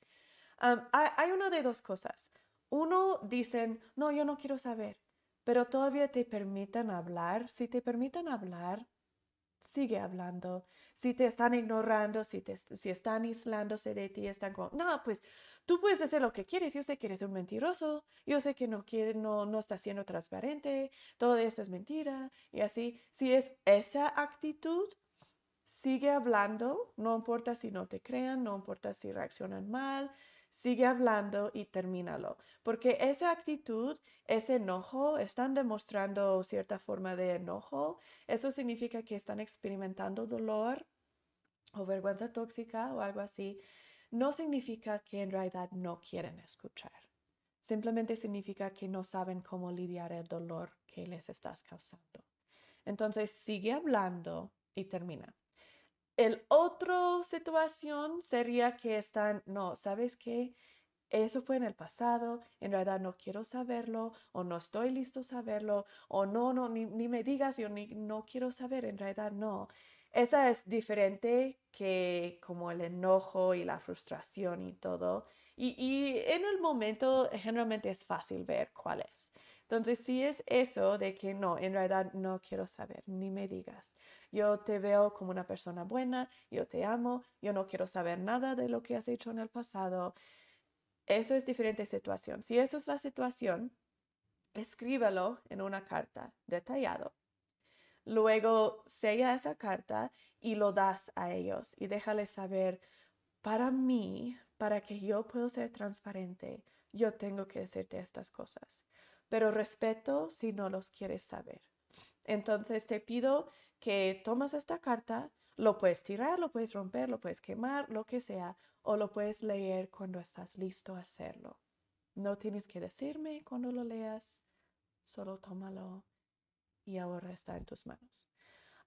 hay, una de dos cosas. Uno, dicen, no, yo no quiero saber, pero todavía te permiten hablar. Si te permiten hablar, sigue hablando. Si te están ignorando, si, te, si están aislándose de ti, están como, no, pues tú puedes hacer lo que quieres. Yo sé que eres un mentiroso. Yo sé que no quiere, no, no está siendo transparente. Todo esto es mentira. Y así, si es esa actitud, sigue hablando. No importa si no te crean, no importa si reaccionan mal. Sigue hablando y termínalo. Porque esa actitud, ese enojo, están demostrando cierta forma de enojo. Eso significa que están experimentando dolor o vergüenza tóxica o algo así. No significa que en realidad no quieren escuchar. Simplemente significa que no saben cómo lidiar el dolor que les estás causando. Entonces sigue hablando y termina. El otro situación sería que están, no, ¿sabes qué? Eso fue en el pasado, en realidad no quiero saberlo o no estoy listo a saberlo o no, no, ni, me digas, yo ni, no quiero saber, en realidad no. Esa es diferente que como el enojo y la frustración y todo. Y, y en el momento generalmente es fácil ver cuál es. Entonces, si es eso de que no, en realidad no quiero saber, ni me digas. Yo te veo como una persona buena, yo te amo, yo no quiero saber nada de lo que has hecho en el pasado. Eso es diferente situación. Si eso es la situación, escríbelo en una carta detallado. Luego sella esa carta y lo das a ellos y déjales saber, para mí, para que yo pueda ser transparente, yo tengo que decirte estas cosas pero respeto si no los quieres saber. Entonces te pido que tomas esta carta, lo puedes tirar, lo puedes romper, lo puedes quemar, lo que sea, o lo puedes leer cuando estás listo a hacerlo. No tienes que decirme cuando lo leas, solo tómalo y ahora está en tus manos.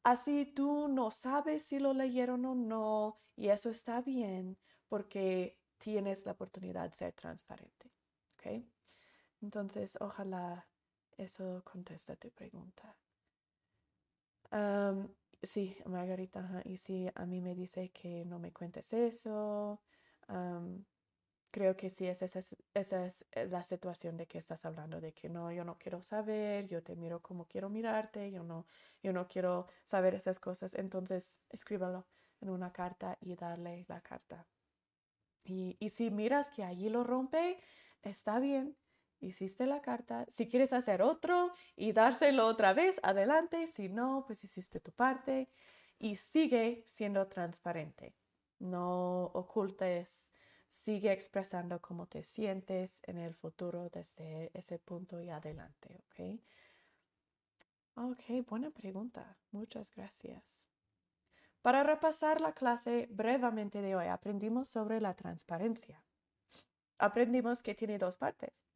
Así tú no sabes si lo leyeron o no y eso está bien porque tienes la oportunidad de ser transparente. ¿okay? Entonces, ojalá eso contesta tu pregunta. sí, Margarita, y si a mí me dice que no me cuentes eso, creo que sí, esa es, esa es eh, la situación de que estás hablando, de que no, yo no quiero saber, yo te miro como quiero mirarte, yo no, yo no quiero saber esas cosas. Entonces, escríbalo en una carta y dale la carta. Y, y si miras que allí lo rompe, está bien, hiciste la carta. Si quieres hacer otro y dárselo otra vez, adelante. Si no, pues hiciste tu parte y sigue siendo transparente. No ocultes, sigue expresando cómo te sientes en el futuro desde ese punto y adelante, ¿ok? Ok, buena pregunta. Muchas gracias. Para repasar la clase brevemente de hoy, aprendimos sobre la transparencia. Aprendimos que tiene dos partes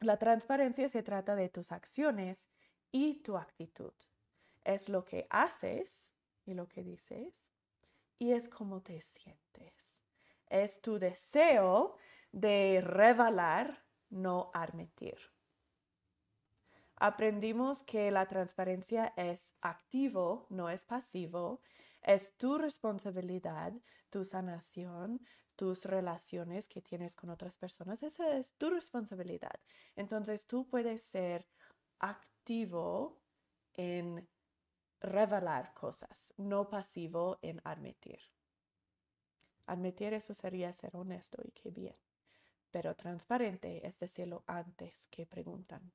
la transparencia se trata de tus acciones y tu actitud. Es lo que haces y lo que dices y es cómo te sientes. Es tu deseo de revelar, no admitir. Aprendimos que la transparencia es activo, no es pasivo. Es tu responsabilidad, tu sanación, tus relaciones que tienes con otras personas, esa es tu responsabilidad. Entonces tú puedes ser activo en revelar cosas, no pasivo en admitir. Admitir eso sería ser honesto y qué bien, pero transparente es decirlo antes que preguntan.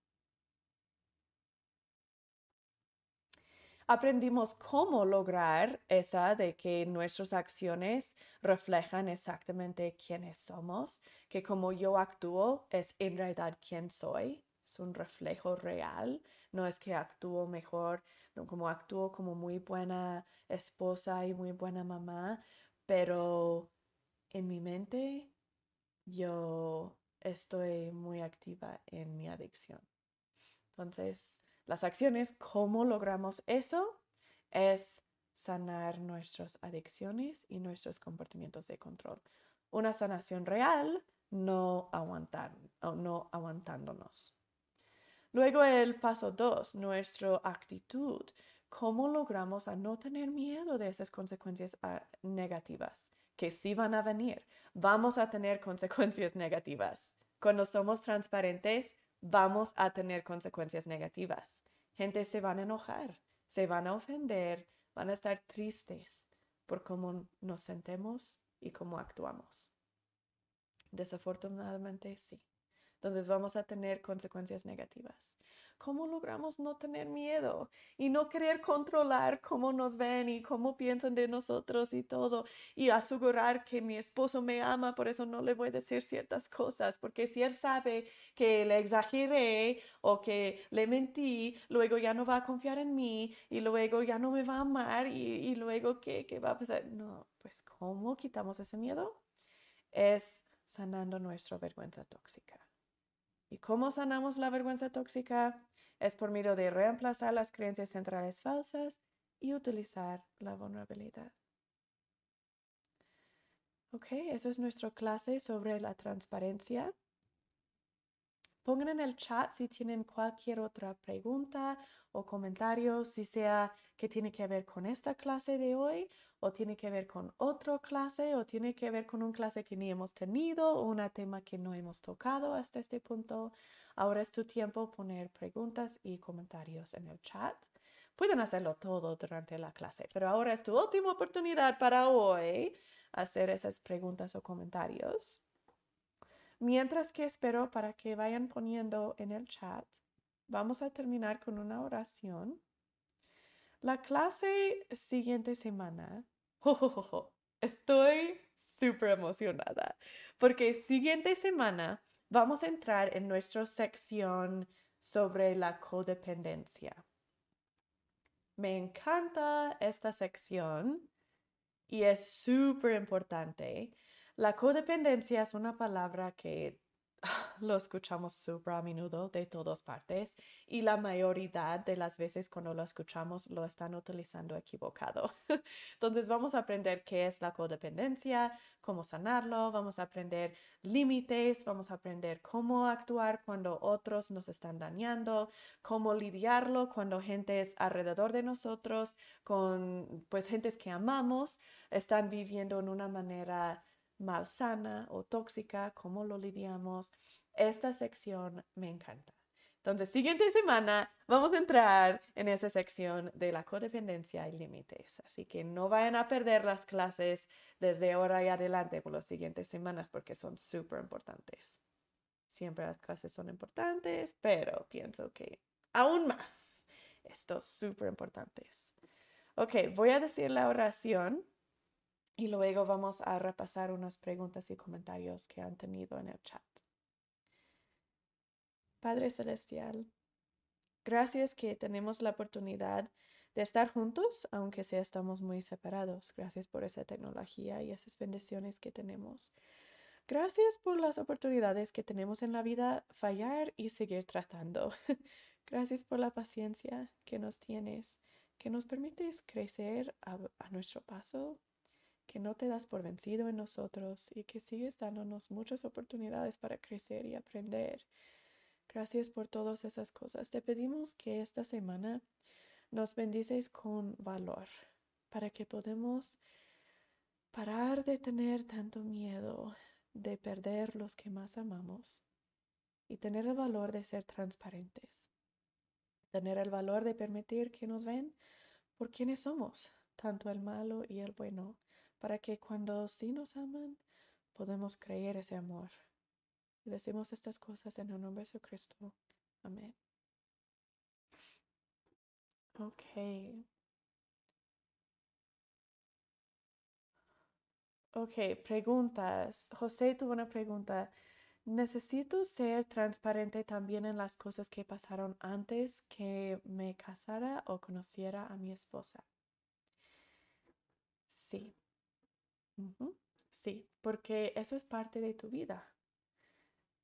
Aprendimos cómo lograr esa de que nuestras acciones reflejan exactamente quiénes somos, que como yo actúo es en realidad quién soy, es un reflejo real, no es que actúo mejor, no como actúo como muy buena esposa y muy buena mamá, pero en mi mente yo estoy muy activa en mi adicción. Entonces, las acciones, ¿cómo logramos eso? Es sanar nuestras adicciones y nuestros comportamientos de control. Una sanación real, no aguantar no aguantándonos. Luego el paso dos, nuestra actitud. ¿Cómo logramos a no tener miedo de esas consecuencias ah, negativas? Que sí van a venir. Vamos a tener consecuencias negativas. Cuando somos transparentes, vamos a tener consecuencias negativas. Gente se van a enojar, se van a ofender, van a estar tristes por cómo nos sentemos y cómo actuamos. Desafortunadamente sí. Entonces vamos a tener consecuencias negativas. ¿Cómo logramos no tener miedo y no querer controlar cómo nos ven y cómo piensan de nosotros y todo? Y asegurar que mi esposo me ama, por eso no le voy a decir ciertas cosas, porque si él sabe que le exageré o que le mentí, luego ya no va a confiar en mí y luego ya no me va a amar y, y luego ¿qué, ¿qué va a pasar? No, pues ¿cómo quitamos ese miedo? Es sanando nuestra vergüenza tóxica. ¿Y cómo sanamos la vergüenza tóxica? Es por medio de reemplazar las creencias centrales falsas y utilizar la vulnerabilidad. Ok, eso es nuestra clase sobre la transparencia. Pongan en el chat si tienen cualquier otra pregunta o comentario, si sea que tiene que ver con esta clase de hoy o tiene que ver con otra clase o tiene que ver con un clase que ni hemos tenido o un tema que no hemos tocado hasta este punto. Ahora es tu tiempo poner preguntas y comentarios en el chat. Pueden hacerlo todo durante la clase, pero ahora es tu última oportunidad para hoy hacer esas preguntas o comentarios. Mientras que espero para que vayan poniendo en el chat, vamos a terminar con una oración. La clase siguiente semana, estoy súper emocionada porque siguiente semana vamos a entrar en nuestra sección sobre la codependencia. Me encanta esta sección y es súper importante la codependencia es una palabra que lo escuchamos súper a menudo de todas partes y la mayoría de las veces cuando lo escuchamos lo están utilizando equivocado. Entonces vamos a aprender qué es la codependencia, cómo sanarlo, vamos a aprender límites, vamos a aprender cómo actuar cuando otros nos están dañando, cómo lidiarlo cuando gentes alrededor de nosotros, con pues gentes que amamos, están viviendo en una manera malsana o tóxica, cómo lo lidiamos. Esta sección me encanta. Entonces, siguiente semana vamos a entrar en esa sección de la codependencia y límites. Así que no vayan a perder las clases desde ahora y adelante por las siguientes semanas porque son súper importantes. Siempre las clases son importantes, pero pienso que aún más estos súper importantes. Ok, voy a decir la oración y luego vamos a repasar unas preguntas y comentarios que han tenido en el chat. Padre Celestial, gracias que tenemos la oportunidad de estar juntos, aunque sea estamos muy separados. Gracias por esa tecnología y esas bendiciones que tenemos. Gracias por las oportunidades que tenemos en la vida, fallar y seguir tratando. Gracias por la paciencia que nos tienes, que nos permites crecer a, a nuestro paso que no te das por vencido en nosotros y que sigues dándonos muchas oportunidades para crecer y aprender. Gracias por todas esas cosas. Te pedimos que esta semana nos bendices con valor para que podamos parar de tener tanto miedo de perder los que más amamos y tener el valor de ser transparentes. Tener el valor de permitir que nos ven por quienes somos, tanto el malo y el bueno para que cuando sí nos aman, podemos creer ese amor. Y decimos estas cosas en el nombre de Jesucristo. Amén. Ok. Ok, preguntas. José tuvo una pregunta. ¿Necesito ser transparente también en las cosas que pasaron antes que me casara o conociera a mi esposa? Sí. Sí, porque eso es parte de tu vida.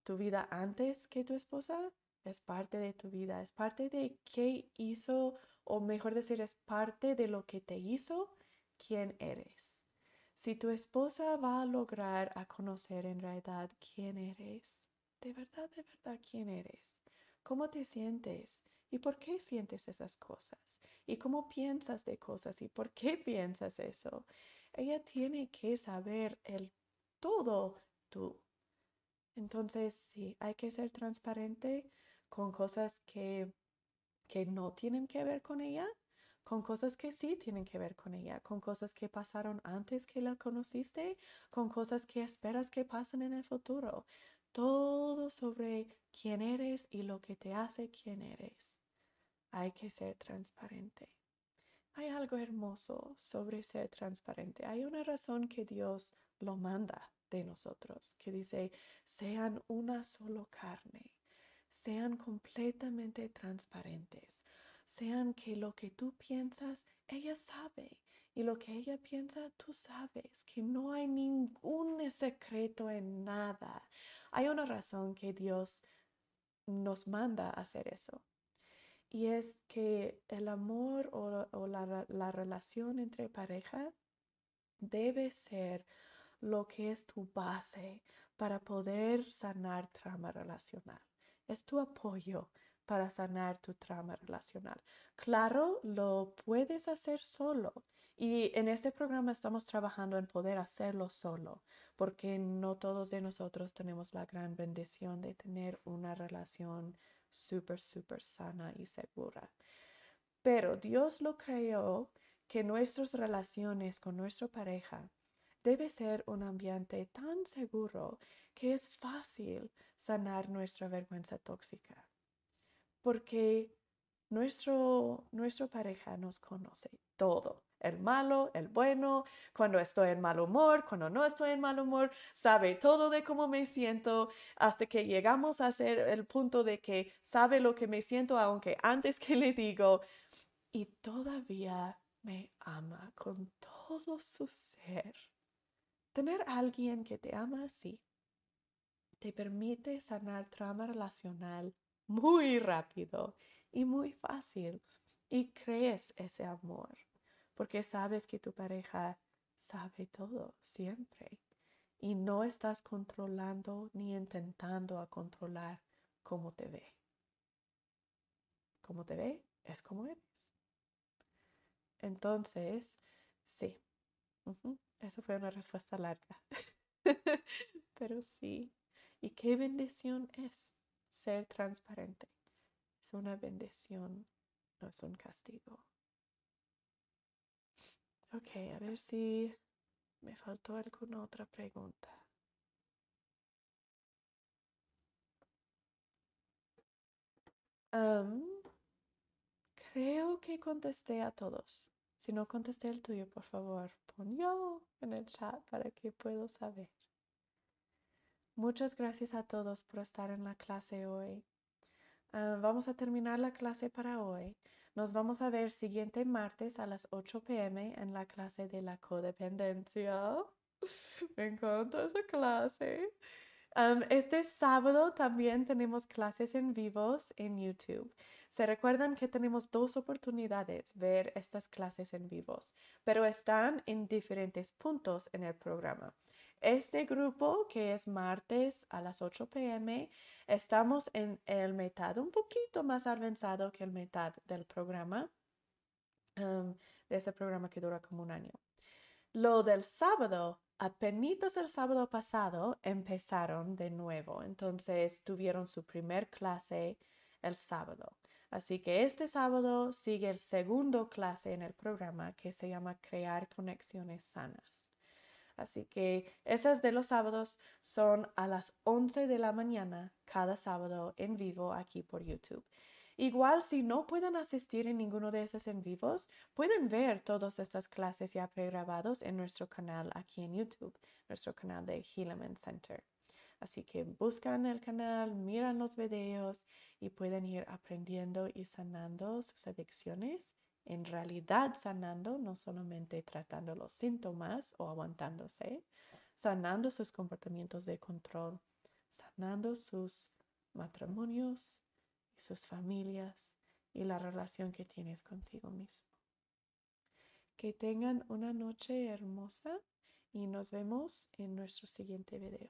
Tu vida antes que tu esposa es parte de tu vida, es parte de qué hizo, o mejor decir, es parte de lo que te hizo quién eres. Si tu esposa va a lograr a conocer en realidad quién eres, de verdad, de verdad, quién eres, cómo te sientes y por qué sientes esas cosas y cómo piensas de cosas y por qué piensas eso, ella tiene que saber el todo tú. Entonces, sí, hay que ser transparente con cosas que, que no tienen que ver con ella, con cosas que sí tienen que ver con ella, con cosas que pasaron antes que la conociste, con cosas que esperas que pasen en el futuro. Todo sobre quién eres y lo que te hace quién eres. Hay que ser transparente. Hay algo hermoso sobre ser transparente. Hay una razón que Dios lo manda de nosotros, que dice, sean una solo carne, sean completamente transparentes, sean que lo que tú piensas, ella sabe, y lo que ella piensa, tú sabes, que no hay ningún secreto en nada. Hay una razón que Dios nos manda a hacer eso. Y es que el amor o, la, la relación entre pareja debe ser lo que es tu base para poder sanar trama relacional. Es tu apoyo para sanar tu trama relacional. Claro, lo puedes hacer solo. Y en este programa estamos trabajando en poder hacerlo solo, porque no todos de nosotros tenemos la gran bendición de tener una relación súper, súper sana y segura. Pero Dios lo creó que nuestras relaciones con nuestra pareja debe ser un ambiente tan seguro que es fácil sanar nuestra vergüenza tóxica. Porque nuestro, nuestra pareja nos conoce todo. El malo, el bueno, cuando estoy en mal humor, cuando no estoy en mal humor, sabe todo de cómo me siento hasta que llegamos a ser el punto de que sabe lo que me siento, aunque antes que le digo, y todavía me ama con todo su ser. Tener a alguien que te ama así te permite sanar trauma relacional muy rápido y muy fácil y crees ese amor porque sabes que tu pareja sabe todo siempre y no estás controlando ni intentando a controlar cómo te ve. Cómo te ve es como eres. Entonces, sí, esa fue una respuesta larga. Pero sí. Y qué bendición es ser transparente. Es una bendición, no es un castigo. Ok, a ver si me faltó alguna otra pregunta. Um, creo que contesté a todos. Si no contesté el tuyo, por favor, pon yo en el chat para que pueda saber. Muchas gracias a todos por estar en la clase hoy. Uh, vamos a terminar la clase para hoy. Nos vamos a ver siguiente martes a las 8 pm en la clase de la codependencia. Me encanta esa clase. Este sábado también tenemos clases en vivos en YouTube. Se recuerdan que tenemos dos oportunidades ver estas clases en vivos, pero están en diferentes puntos en el programa. Este grupo, que es martes a las 8 pm, estamos en el mitad, un poquito más avanzado que el mitad del programa, um, de ese programa que dura como un año. Lo del sábado, apenas el sábado pasado empezaron de nuevo, entonces tuvieron su primer clase el sábado. Así que este sábado sigue el segundo clase en el programa que se llama Crear Conexiones Sanas. Así que esas de los sábados son a las 11 de la mañana cada sábado en vivo aquí por YouTube. Igual si no pueden asistir en ninguno de esos en vivos, pueden ver todas estas clases ya pregrabados en nuestro canal aquí en YouTube, nuestro canal de Helaman Center. Así que buscan el canal, miran los videos y pueden ir aprendiendo y sanando sus adicciones. En realidad sanando, no solamente tratando los síntomas o aguantándose, sanando sus comportamientos de control, sanando sus matrimonios y sus familias y la relación que tienes contigo mismo. Que tengan una noche hermosa y nos vemos en nuestro siguiente video.